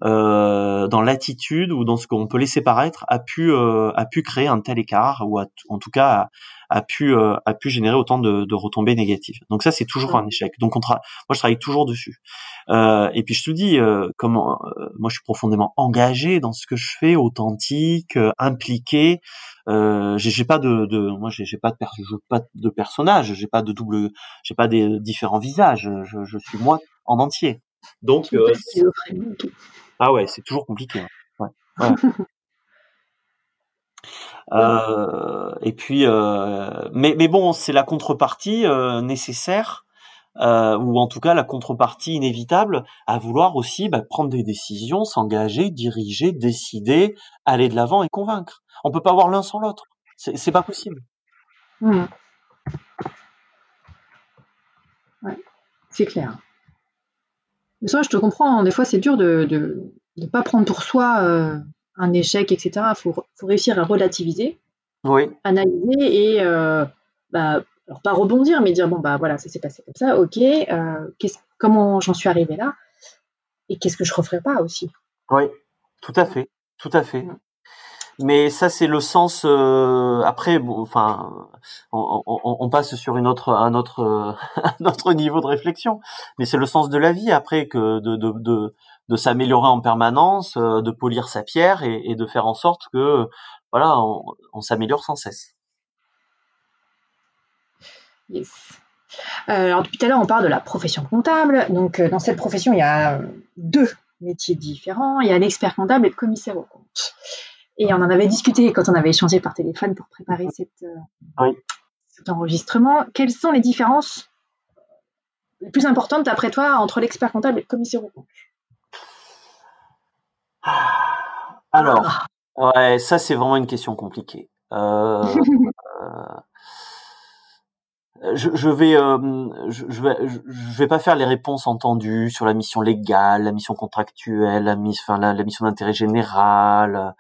euh, dans l'attitude ou dans ce qu'on peut laisser paraître a pu euh, a pu créer un tel écart ou en tout cas a, pu euh, a pu générer autant de, de, retombées négatives. Donc ça c'est toujours un échec. Donc on moi je travaille toujours dessus. et puis je te dis comment moi je suis profondément engagé dans ce que je fais, authentique, impliqué. Euh, j'ai pas de, de moi j'ai pas de pas de personnage, j'ai pas de double, j'ai pas des différents visages. Je, je suis moi en entier. Donc ah ouais, c'est toujours compliqué. Hein. Ouais. euh, et puis, euh, mais, mais bon, c'est la contrepartie euh, nécessaire, euh, ou en tout cas la contrepartie inévitable, à vouloir aussi bah, prendre des décisions, s'engager, diriger, décider, aller de l'avant et convaincre. On peut pas avoir l'un sans l'autre. C'est pas possible. Mmh. Ouais, c'est clair. Mais ça, je te comprends. Hein. Des fois, c'est dur de ne pas prendre pour soi euh, un échec, etc. Il faut, réussir à relativiser, oui. analyser et, euh, bah, alors pas rebondir, mais dire bon, bah voilà, ça s'est passé comme ça, ok, euh, comment j'en suis arrivé là? Et qu'est-ce que je referais pas aussi? Oui, tout à fait, tout à fait. Mais ça, c'est le sens. Euh, après, bon, enfin, on, on, on, passe sur une autre, un autre, un autre niveau de réflexion. Mais c'est le sens de la vie après que de, de, de, de s'améliorer en permanence, euh, de polir sa pierre et, et, de faire en sorte que, voilà, on, on s'améliore sans cesse. Yes. Euh, alors depuis tout à l'heure, on parle de la profession comptable. Donc dans cette profession, il y a deux métiers différents. Il y a l'expert comptable et le commissaire au compte. Et on en avait discuté quand on avait échangé par téléphone pour préparer cette, euh, cet enregistrement. Quelles sont les différences les plus importantes, d'après toi, entre l'expert comptable et le commissaire au compte Alors, ouais, ça c'est vraiment une question compliquée. Euh, euh, je, je, vais, euh, je, je, vais, je vais pas faire les réponses entendues sur la mission légale, la mission contractuelle, la, enfin, la, mission d'intérêt général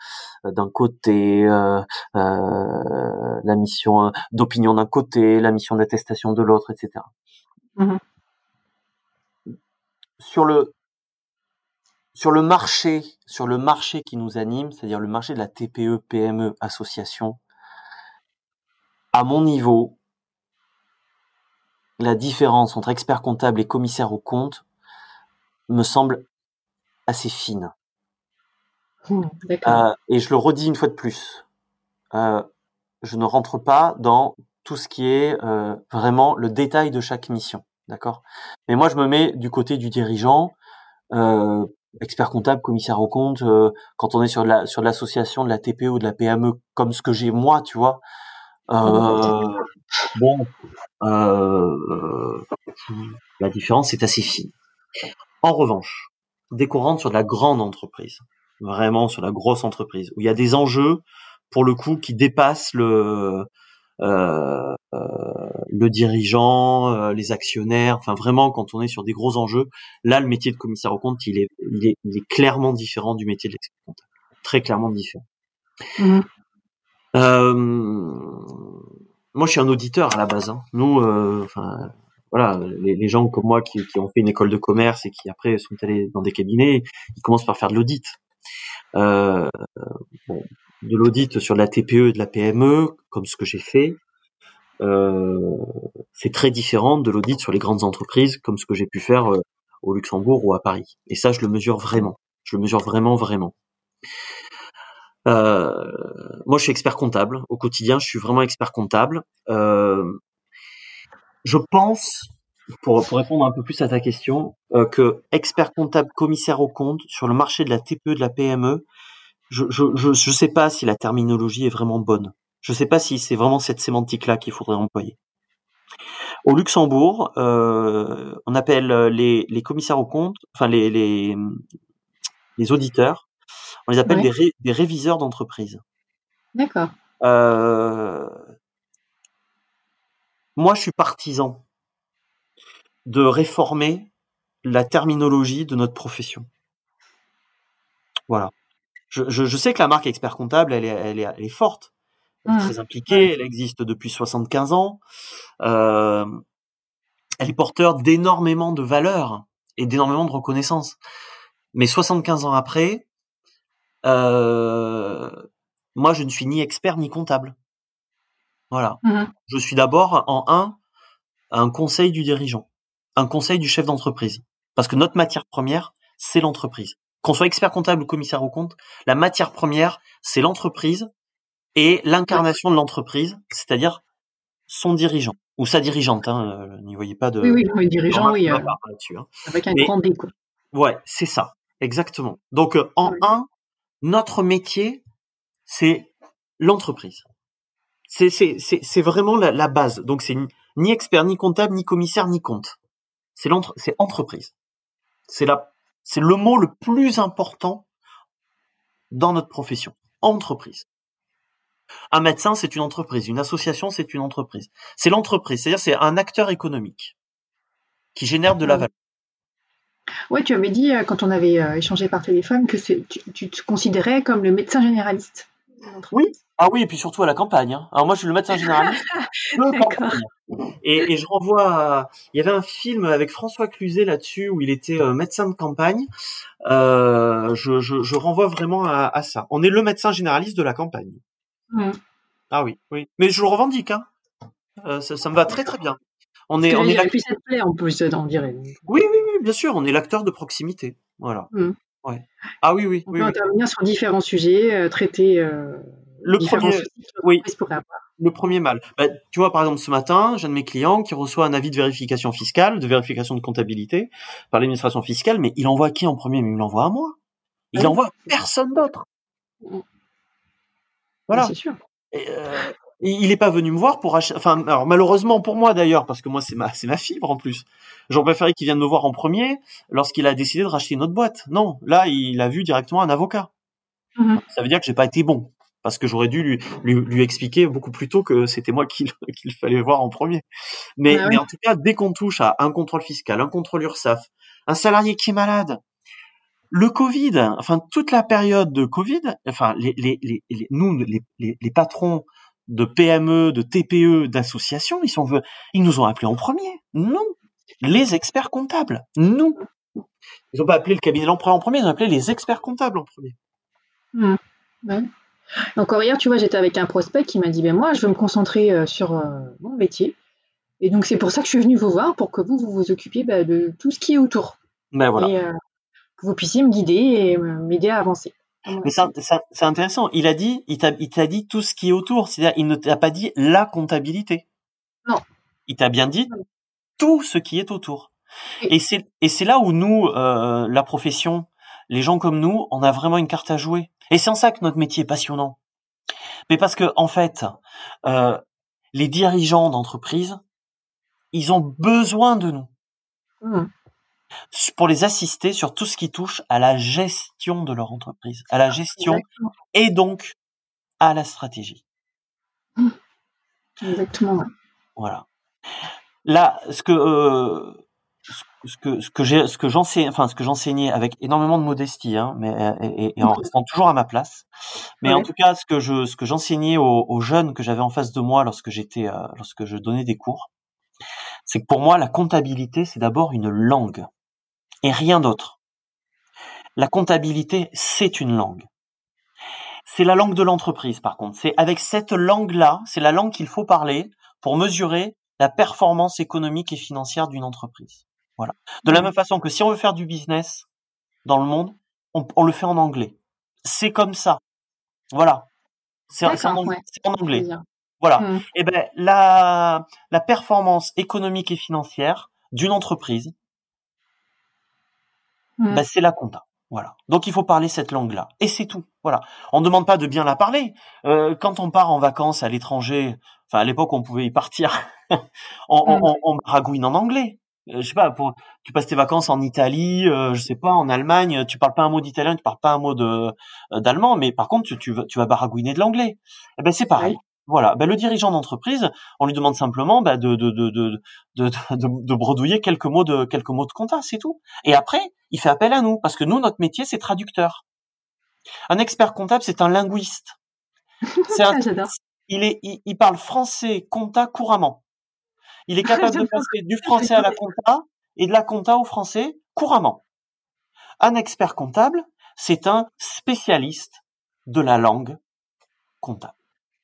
euh, d'un côté, euh, euh la mission d'opinion d'un côté, la mission d'attestation de l'autre, etc. Mmh sur le sur le marché, sur le marché qui nous anime, c'est-à-dire le marché de la TPE, PME, association, à mon niveau, la différence entre expert comptable et commissaire au compte me semble assez fine. Mmh, euh, et je le redis une fois de plus. Euh, je ne rentre pas dans tout ce qui est euh, vraiment le détail de chaque mission, d'accord? Mais moi, je me mets du côté du dirigeant, expert comptable, commissaire au compte. Euh, quand on est sur la sur l'association de la TPE ou de la PME, comme ce que j'ai moi, tu vois. Euh, bon, euh, la différence est assez fine. En revanche, dès qu'on rentre sur de la grande entreprise, vraiment sur la grosse entreprise, où il y a des enjeux, pour le coup, qui dépassent le euh, le dirigeant, euh, les actionnaires, enfin vraiment quand on est sur des gros enjeux, là le métier de commissaire au compte, il est, il est, il est clairement différent du métier de l'expert comptable, très clairement différent. Mmh. Euh, moi, je suis un auditeur à la base. Hein. Nous, euh, enfin, voilà, les, gens comme moi qui, qui, ont fait une école de commerce et qui après sont allés dans des cabinets, ils commencent par faire de l'audit. Euh, bon, de l'audit sur la TPE et de la PME, comme ce que j'ai fait. Euh, c'est très différent de l'audit sur les grandes entreprises, comme ce que j'ai pu faire euh, au Luxembourg ou à Paris. Et ça, je le mesure vraiment. Je le mesure vraiment, vraiment. Euh, moi, je suis expert comptable. Au quotidien, je suis vraiment expert comptable. Euh, je pense, pour, pour, répondre un peu plus à ta question, euh, que expert comptable, commissaire au compte sur le marché de la TPE, de la PME, je je, je, je sais pas si la terminologie est vraiment bonne. Je sais pas si c'est vraiment cette sémantique-là qu'il faudrait employer. Au Luxembourg, euh, on appelle les, les commissaires au compte, enfin les, les, les auditeurs, on les appelle des, réviseurs d'entreprise. D'accord. Euh, moi, je suis partisan de réformer la terminologie de notre profession. Voilà. Je, je, sais que la marque expert comptable, elle est, elle est, elle est forte, elle est mmh. très impliquée, elle existe depuis 75 ans. Euh, elle est porteur d'énormément de valeurs et d'énormément de reconnaissance. Mais 75 ans après, moi, je ne suis ni expert ni comptable. Voilà. Mhm. Je suis d'abord en un, un conseil du dirigeant, un conseil du chef d'entreprise. Parce que notre matière première, c'est l'entreprise. Qu'on soit expert comptable ou commissaire au compte, la matière première, c'est l'entreprise et l'incarnation de l'entreprise, c'est-à-dire son dirigeant ou sa dirigeante. Hein, euh, N'y voyez pas de Oui, oui, oui, dirigeant, oui, euh. Hein. avec un Mais- grand D, quoi. Ouais, c'est ça, exactement. Donc euh, en un, notre métier, c'est l'entreprise. C'est vraiment la, la base. Donc c'est ni, ni expert, ni comptable, ni commissaire, ni compte. C'est l'entre c'est entreprise. C'est la c'est le mot le plus important dans notre profession. Entreprise. Un médecin, c'est une entreprise. Une association, c'est une entreprise. C'est l'entreprise. C'est-à-dire, c'est un acteur économique qui génère de la Ouais. valeur. Ouais, tu avais dit, euh, quand on avait euh, échangé par téléphone, que tu, tu te considérais comme le médecin généraliste. l'entreprise. Ah oui, et puis surtout à la campagne. hein. Alors moi, je suis le médecin généraliste. Et, et je renvoie à... Il y avait un film avec François Cluzet là-dessus où il était euh, médecin de campagne. Euh, je, je, je renvoie vraiment à, à ça. On est le médecin généraliste de la campagne. Mhm. Ah oui, oui. Mais je le revendique. Hein. Euh, ça, ça me va très très bien. On est, on là, est cette plaie, en plus, on dirait. Oui, oui, oui, bien sûr. On est l'acteur de proximité. Voilà. Ouais. Ah oui, oui, On oui. peut oui. intervenir sur différents sujets, euh, traiter euh, Le différents premier, oui. le premier mal. Bah, tu vois, par exemple, ce matin, j'ai un de mes clients qui reçoit un avis de vérification fiscale, de vérification de comptabilité par l'administration fiscale, mais il envoie qui en premier? Mais il l'envoie à moi. Il Ah envoie personne d'autre. Mhm. Voilà. C'est sûr. Et, euh, il n'est pas venu me voir pour acheter. Enfin, alors malheureusement pour moi d'ailleurs, parce que moi c'est ma c'est ma fibre en plus. J'aurais préféré qu'il vienne me voir en premier lorsqu'il a décidé de racheter une autre boîte. Non, là il a vu directement un avocat. Mhm. Ça veut dire que j'ai pas été bon parce que j'aurais dû lui, lui lui expliquer beaucoup plus tôt que c'était moi qu'il qu'il fallait voir en premier. Mais Ah mais en tout cas, dès qu'on touche à un contrôle fiscal, un contrôle URSAF, un salarié qui est malade, le Covid, enfin toute la période de Covid, enfin les, les, les, les- nous les, les, les patrons de PME, de TPE, d'associations, ils sont ils nous ont appelés en premier. Non, les experts comptables. Nous. Ils ont pas appelé le cabinet d'emprunt en premier, ils ont appelé les experts comptables en premier. Ouais. Encore hier, tu vois, j'étais avec un prospect qui m'a dit, ben moi, je veux me concentrer euh, sur euh, mon métier. Et donc, c'est pour ça que je suis venue vous voir, pour que vous, vous vous occupiez bah, de tout ce qui est autour. Voilà. Et euh, que vous puissiez me guider et m'aider à avancer. Mais c'est intéressant. Il a dit, il t'a, il t'a dit tout ce qui est autour. C'est-à-dire, il ne t'a pas dit la comptabilité. Non. Il t'a bien dit tout ce qui est autour. Et c'est, et c'est là où nous, euh, la profession, les gens comme nous, on a vraiment une carte à jouer. Et c'est en ça que notre métier est passionnant. Mais parce que, en fait, euh, les dirigeants d'entreprise, ils ont besoin de nous Mhm. Pour les assister sur tout ce qui touche à la gestion de leur entreprise, à la gestion Exactement. et donc à la stratégie. Exactement. ouais. Voilà. Là, ce que euh, ce que ce que j'ai ce que j'enseignais enfin ce que j'enseignais avec énormément de modestie hein, mais et, et- et en restant toujours à ma place mais en tout cas ce que je ce que j'enseignais aux, aux jeunes que j'avais en face de moi lorsque j'étais euh, lorsque je donnais des cours c'est que pour moi la comptabilité c'est d'abord une langue et rien d'autre la comptabilité c'est une langue c'est la langue de l'entreprise par contre c'est avec cette langue là c'est la langue qu'il faut parler pour mesurer la performance économique et financière d'une entreprise. Voilà. De la Mhm. même façon que si on veut faire du business dans le monde, on, on le fait en anglais. C'est comme ça. Voilà. C'est en, ouais. anglais. Voilà. Et ben la la performance économique et financière d'une entreprise, Mhm. ben, c'est la compta. Voilà. Donc il faut parler cette langue-là. Et c'est tout. Voilà. On ne demande pas de bien la parler. Euh, quand on part en vacances à l'étranger, enfin à l'époque on pouvait y partir, on, on, Mm. on, on baragouine en anglais. Euh, je sais pas, pour, tu passes tes vacances en Italie, euh, je sais pas, en Allemagne, tu parles pas un mot d'italien, tu parles pas un mot de euh, d'allemand, mais par contre tu, tu, vas, tu vas baragouiner de l'anglais. Eh ben c'est pareil. Voilà. Ben, le dirigeant d'entreprise, on lui demande simplement ben, de, de, de, de, de, de, de bredouiller quelques mots de quelques mots de compta, c'est tout. Et après, il fait appel à nous parce que nous, notre métier, c'est traducteur. Un expert comptable, c'est un linguiste. C'est un- il est, il, il parle français compta couramment. Il est capable de passer du français à la compta et de la compta au français couramment. Un expert comptable, c'est un spécialiste de la langue comptable.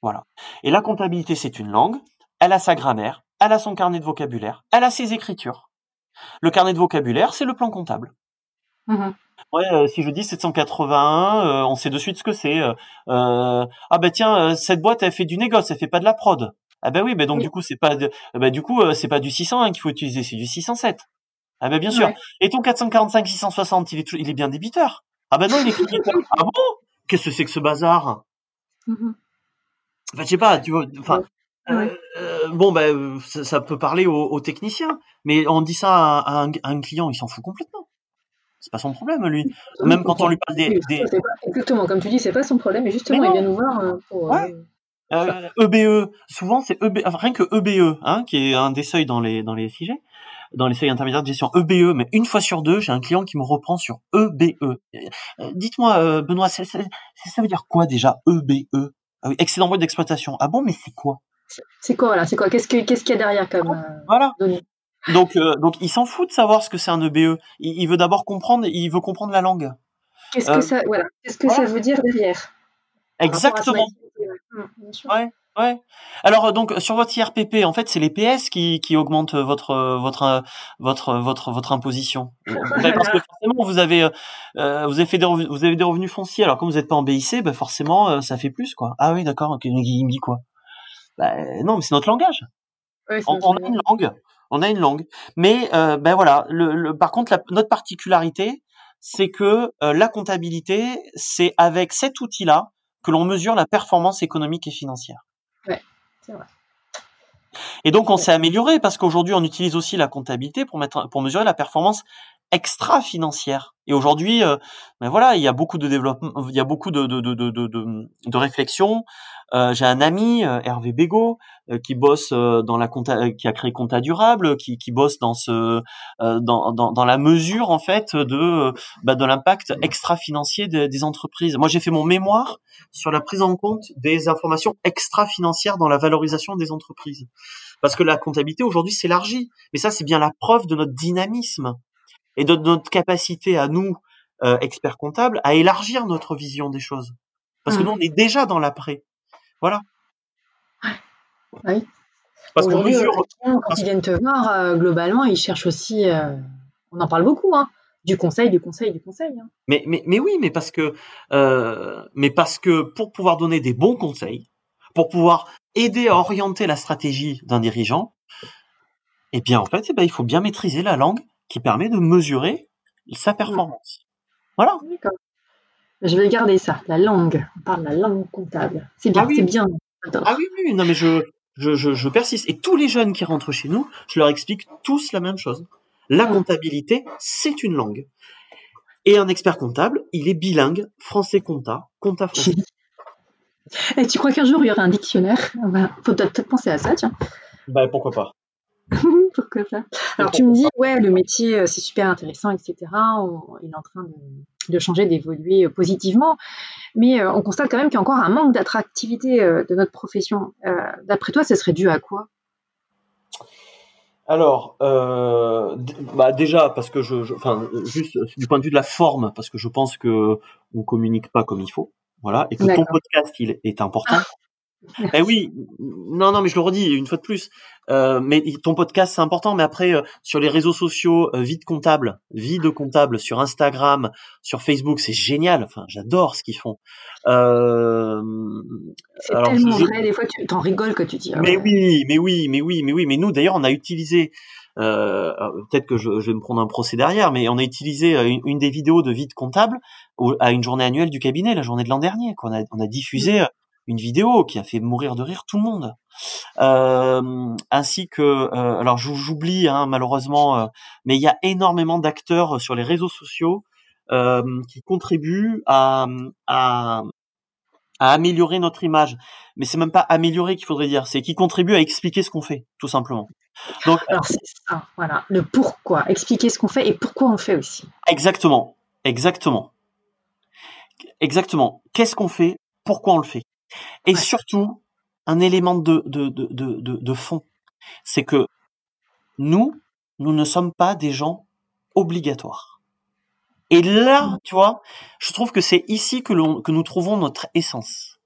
Voilà. Et la comptabilité, c'est une langue. Elle a sa grammaire, elle a son carnet de vocabulaire, elle a ses écritures. Le carnet de vocabulaire, c'est le plan comptable. Mhm. Ouais, euh, si je dis 781, euh, on sait de suite ce que c'est. Euh, ah ben tiens, cette boîte elle fait du négoce, elle fait pas de la prod. Ah ben oui, ben donc du coup c'est pas de, ben du coup c'est pas du 601 qu'il faut utiliser, c'est du 607. Ah ben bien sûr. Et ton 445 660, il est il est bien débiteur. Ah ben non, il est débiteur. ah bon? Qu'est-ce que c'est que ce bazar? Mhm. Enfin, je sais pas, tu vois. Enfin, euh, bon, ben, ça, ça, peut parler aux, aux, techniciens, mais on dit ça à, à, un, à un, client, il s'en fout complètement. C'est pas son problème, lui. Même quand on lui parle des. des... Pas, exactement, comme tu dis, c'est pas son problème, et justement, il vient nous voir euh, pour. Ouais. Euh, EBE, souvent c'est EBE, enfin, rien que EBE, hein, qui est un des seuils dans les dans les CG, dans les seuils intermédiaires de gestion EBE, mais une fois sur deux, j'ai un client qui me reprend sur EBE. Euh, Dites-moi, euh, Benoît, ça veut dire quoi déjà EBE ah oui, excédent brut d'exploitation. Ah bon, mais c'est quoi? C'est quoi voilà C'est quoi? Qu'est-ce qu'il qu qu y a derrière comme euh, voilà. Données? Donc, euh, donc, il s'en fout de savoir ce que c'est un EBE. Il, il, veut d'abord comprendre. Il veut comprendre la langue. Qu'est-ce que ça Voilà. Qu'est-ce que voilà. ça veut dire derrière? Exactement. Ouais. Ouais. Alors donc sur votre IRPP, en fait, c'est les PS qui, qui augmentent votre votre votre votre votre imposition. Parce que forcément vous avez euh, vous avez fait des revenus, vous avez des revenus fonciers. Alors comme vous n'êtes pas en BIC, ben forcément euh, ça fait plus quoi. Ah oui, d'accord. Okay. Il me dit quoi? Bah, Non, mais c'est notre langage. Ouais, on, on a une langue. On a une langue. Mais euh, ben voilà. Le, le, par contre, la, notre particularité, c'est que euh, la comptabilité, c'est avec cet outil-là que l'on mesure la performance économique et financière. Ouais, c'est vrai. Et donc on s'est amélioré parce qu'aujourd'hui on utilise aussi la comptabilité pour mettre pour mesurer la performance extra financière. Et aujourd'hui, euh, ben voilà, il y a beaucoup de développement, il y a beaucoup de de de de de, de réflexion. Euh, J'ai un ami, euh, Hervé Bégaud, euh, qui bosse dans la compta, qui a créé Compta Durable, qui, qui bosse dans ce dans, dans, dans la mesure en fait de bah, de l'impact extra financier des, des entreprises. Moi, j'ai fait mon mémoire sur la prise en compte des informations extra financières dans la valorisation des entreprises, parce que la comptabilité aujourd'hui s'élargit. Mais ça, c'est bien la preuve de notre dynamisme et de notre capacité à nous, euh, experts comptables, à élargir notre vision des choses. Parce que mmh. nous, on est déjà dans l'après. Voilà. Oui. Parce qu'on mesure. Quand ils viennent te voir, euh, globalement, ils cherchent aussi. Euh, on en parle beaucoup, hein. Du conseil, du conseil, du conseil. Hein. Mais, mais, mais oui, mais parce que, euh, mais parce que pour pouvoir donner des bons conseils, pour pouvoir aider à orienter la stratégie d'un dirigeant, eh bien, en fait, eh ben, il faut bien maîtriser la langue qui permet de mesurer sa performance. Voilà. Je vais garder ça, la langue. On parle de la langue comptable. C'est bien, ah oui. c'est bien. Ah oui, oui, non mais je, je, je, je, persiste. Et tous les jeunes qui rentrent chez nous, je leur explique tous la même chose. La comptabilité, c'est une langue. Et un expert comptable, il est bilingue, français compta, compta français. Et tu crois qu'un jour il y aura un dictionnaire? Bah, Faut peut-être penser à ça, tiens. Bah pourquoi pas. pourquoi pas Alors tu me dis, ouais, le métier c'est super intéressant, etc. On, il est en train de, de changer, d'évoluer positivement, mais euh, on constate quand même qu'il y a encore un manque d'attractivité euh, de notre profession. Euh, D'après toi, ce serait dû à quoi? Alors, euh, bah déjà parce que je, je, enfin, juste du point de vue de la forme, parce que je pense que on communique pas comme il faut, voilà, et que ton podcast il est important. Ah, eh oui, non, non, mais je le redis une fois de plus. Euh, mais ton podcast c'est important, mais après euh, sur les réseaux sociaux, euh, vie de comptable, vie de comptable sur Instagram, sur Facebook, c'est génial. Enfin, j'adore ce qu'ils font. Euh, c'est tellement je... vrai. Des fois, tu t'en rigoles quand tu dis. Mais oui, mais oui, mais oui, mais oui. Mais nous, d'ailleurs, on a utilisé. Euh, peut-être que je, je, vais me prendre un procès derrière, mais on a utilisé une, une des vidéos de vie de comptable à une journée annuelle du cabinet, la journée de l'an dernier. Qu'on a, on a diffusé. Mmh une vidéo qui a fait mourir de rire tout le monde, euh, ainsi que euh, alors j'oublie hein, malheureusement, euh, mais il y a énormément d'acteurs sur les réseaux sociaux euh, qui contribuent à, à, à améliorer notre image. Mais c'est même pas améliorer qu'il faudrait dire, c'est qui contribuent à expliquer ce qu'on fait, tout simplement. Donc alors c'est ça, voilà, le pourquoi, expliquer ce qu'on fait et pourquoi on le fait aussi. Exactement, exactement, exactement. Qu'est-ce qu'on fait, pourquoi on le fait? Et ouais. surtout, un élément de, de, de, de, de fond, c'est que nous, nous ne sommes pas des gens obligatoires. Et là, tu vois, je trouve que c'est ici que, l'on, que nous trouvons notre essence.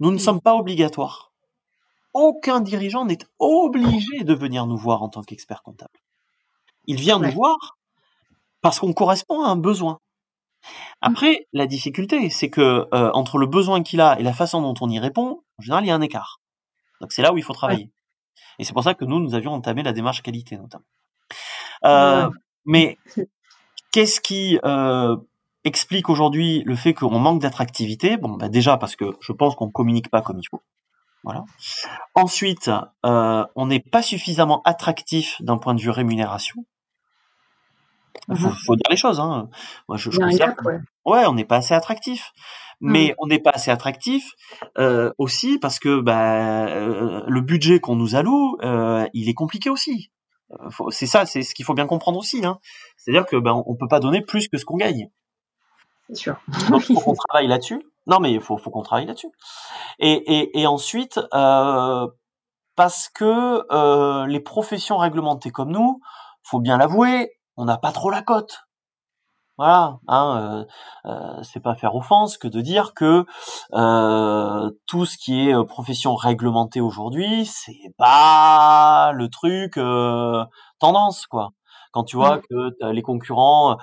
Nous ne sommes pas obligatoires. Aucun dirigeant n'est obligé de venir nous voir en tant qu'expert comptable. Il vient nous voir parce qu'on correspond à un besoin. Après, la difficulté, c'est que euh, entre le besoin qu'il a et la façon dont on y répond, en général, il y a un écart. Donc c'est là où il faut travailler. Et c'est pour ça que nous, nous avions entamé la démarche qualité notamment. Euh, mais qu'est-ce qui euh, explique aujourd'hui le fait qu'on manque d'attractivité? Bon, bah déjà parce que je pense qu'on communique pas comme il faut. Voilà. Ensuite, euh, on n'est pas suffisamment attractif d'un point de vue rémunération. Il faut, faut, dire les choses. Hein. Moi, je, je ouais. ouais. on n'est pas assez attractif. Mais on n'est pas assez attractif euh, aussi parce que bah, euh, le budget qu'on nous alloue, euh, il est compliqué aussi. C'est ça, c'est ce qu'il faut bien comprendre aussi. Hein. C'est-à-dire que ben, on peut pas donner plus que ce qu'on gagne. C'est sûr. Donc il faut qu'on travaille là-dessus. Non, mais il faut, faut qu'on travaille là-dessus. Et, et, et, ensuite, euh, parce que euh, les professions réglementées comme nous, faut bien l'avouer, on n'a pas trop la cote. Voilà, hein, euh, euh, c'est pas faire offense que de dire que euh, tout ce qui est euh, profession réglementée aujourd'hui, c'est pas le truc euh, tendance quoi. Quand tu vois que les concurrents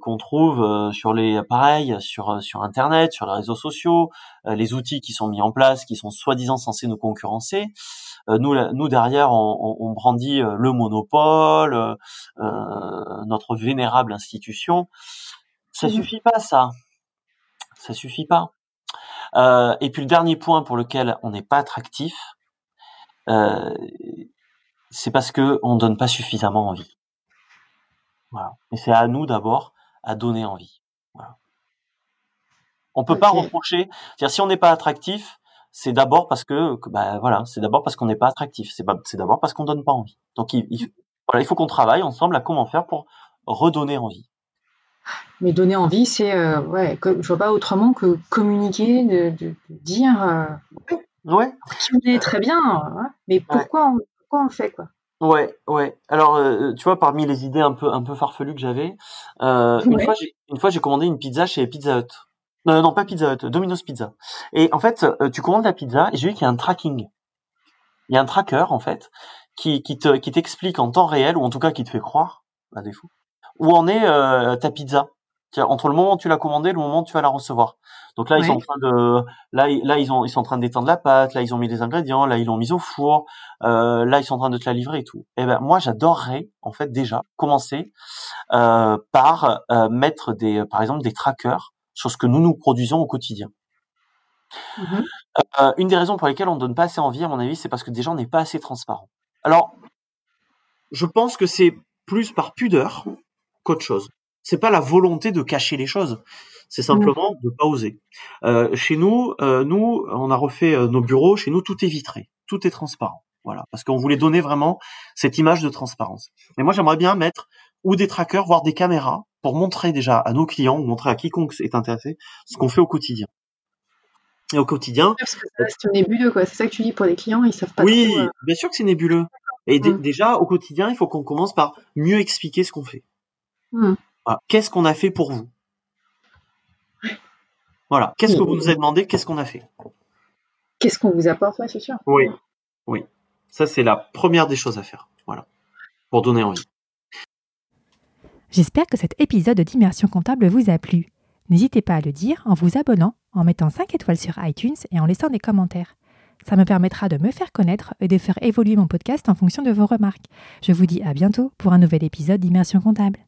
qu'on trouve sur les appareils, sur sur internet, sur les réseaux sociaux, les outils qui sont mis en place, qui sont soi-disant censés nous concurrencer, nous, nous derrière, on, on brandit le monopole, notre vénérable institution. Ça mmh suffit pas, ça. Ça suffit pas. Euh, et puis le dernier point pour lequel on n'est pas attractif, euh, c'est parce que on donne pas suffisamment envie. Voilà. Et c'est à nous d'abord à donner envie. Voilà. On peut okay. pas reprocher. C'est-à-dire si on n'est pas attractif, c'est d'abord parce que, bah, voilà, c'est d'abord parce qu'on n'est pas attractif. C'est c'est d'abord parce qu'on donne pas envie. Donc il, il voilà, il faut qu'on travaille ensemble à comment faire pour redonner envie. Mais donner envie, c'est euh, ouais, je vois pas autrement que communiquer, de, de, de dire euh, ouais. qui on est très bien, hein, mais pourquoi, ouais. on, pourquoi on le fait quoi? Ouais, ouais. Alors, euh, tu vois, parmi les idées un peu un peu farfelues que j'avais, euh, une fois j'ai une fois j'ai commandé une pizza chez Pizza Hut. Non, non, pas Pizza Hut, Domino's Pizza. Et en fait, euh, tu commandes la pizza et j'ai vu qu'il y a un tracking. Il y a un tracker en fait qui qui te qui t'explique en temps réel ou en tout cas qui te fait croire, à défaut, où en est euh, ta pizza entre le moment où tu l'as commandé et le moment où tu vas la recevoir. Donc là, ils sont en train de, là, là, ils ont, ils sont en train d'étendre la pâte, là, ils ont mis les ingrédients, là, ils l'ont mise au four, euh, là, ils sont en train de te la livrer et tout. Et eh ben, moi, j'adorerais, en fait, déjà, commencer euh, par euh, mettre des, par exemple, des trackers sur ce que nous nous produisons au quotidien. Mmh. Euh, une des raisons pour lesquelles on ne donne pas assez envie, à mon avis, c'est parce que déjà, on n'est pas assez transparent. Alors, je pense que c'est plus par pudeur qu'autre chose c'est pas la volonté de cacher les choses, c'est simplement de pas oser. Euh, chez nous, euh, nous, on a refait nos bureaux. Chez nous, tout est vitré, tout est transparent. Voilà, parce qu'on voulait donner vraiment cette image de transparence. Et moi, j'aimerais bien mettre ou des trackers, voire des caméras, pour montrer déjà à nos clients, ou montrer à quiconque est intéressé, ce qu'on fait au quotidien. Et au quotidien. C'est nébuleux, quoi. C'est ça que tu dis pour les clients, ils savent pas. Oui, trop, euh... bien sûr que c'est nébuleux. Et mmh. déjà, au quotidien, il faut qu'on commence par mieux expliquer ce qu'on fait. Mmh. Voilà. Qu'est-ce qu'on a fait pour vous? Voilà. Qu'est-ce que vous nous avez demandé? Qu'est-ce qu'on a fait? Qu'est-ce qu'on vous apporte? Ouais, c'est sûr. Oui, oui. Ça, c'est la première des choses à faire. Voilà. Pour donner envie. J'espère que cet épisode d'Immersion comptable vous a plu. N'hésitez pas à le dire en vous abonnant, en mettant 5 étoiles sur iTunes et en laissant des commentaires. Ça me permettra de me faire connaître et de faire évoluer mon podcast en fonction de vos remarques. Je vous dis à bientôt pour un nouvel épisode d'Immersion comptable.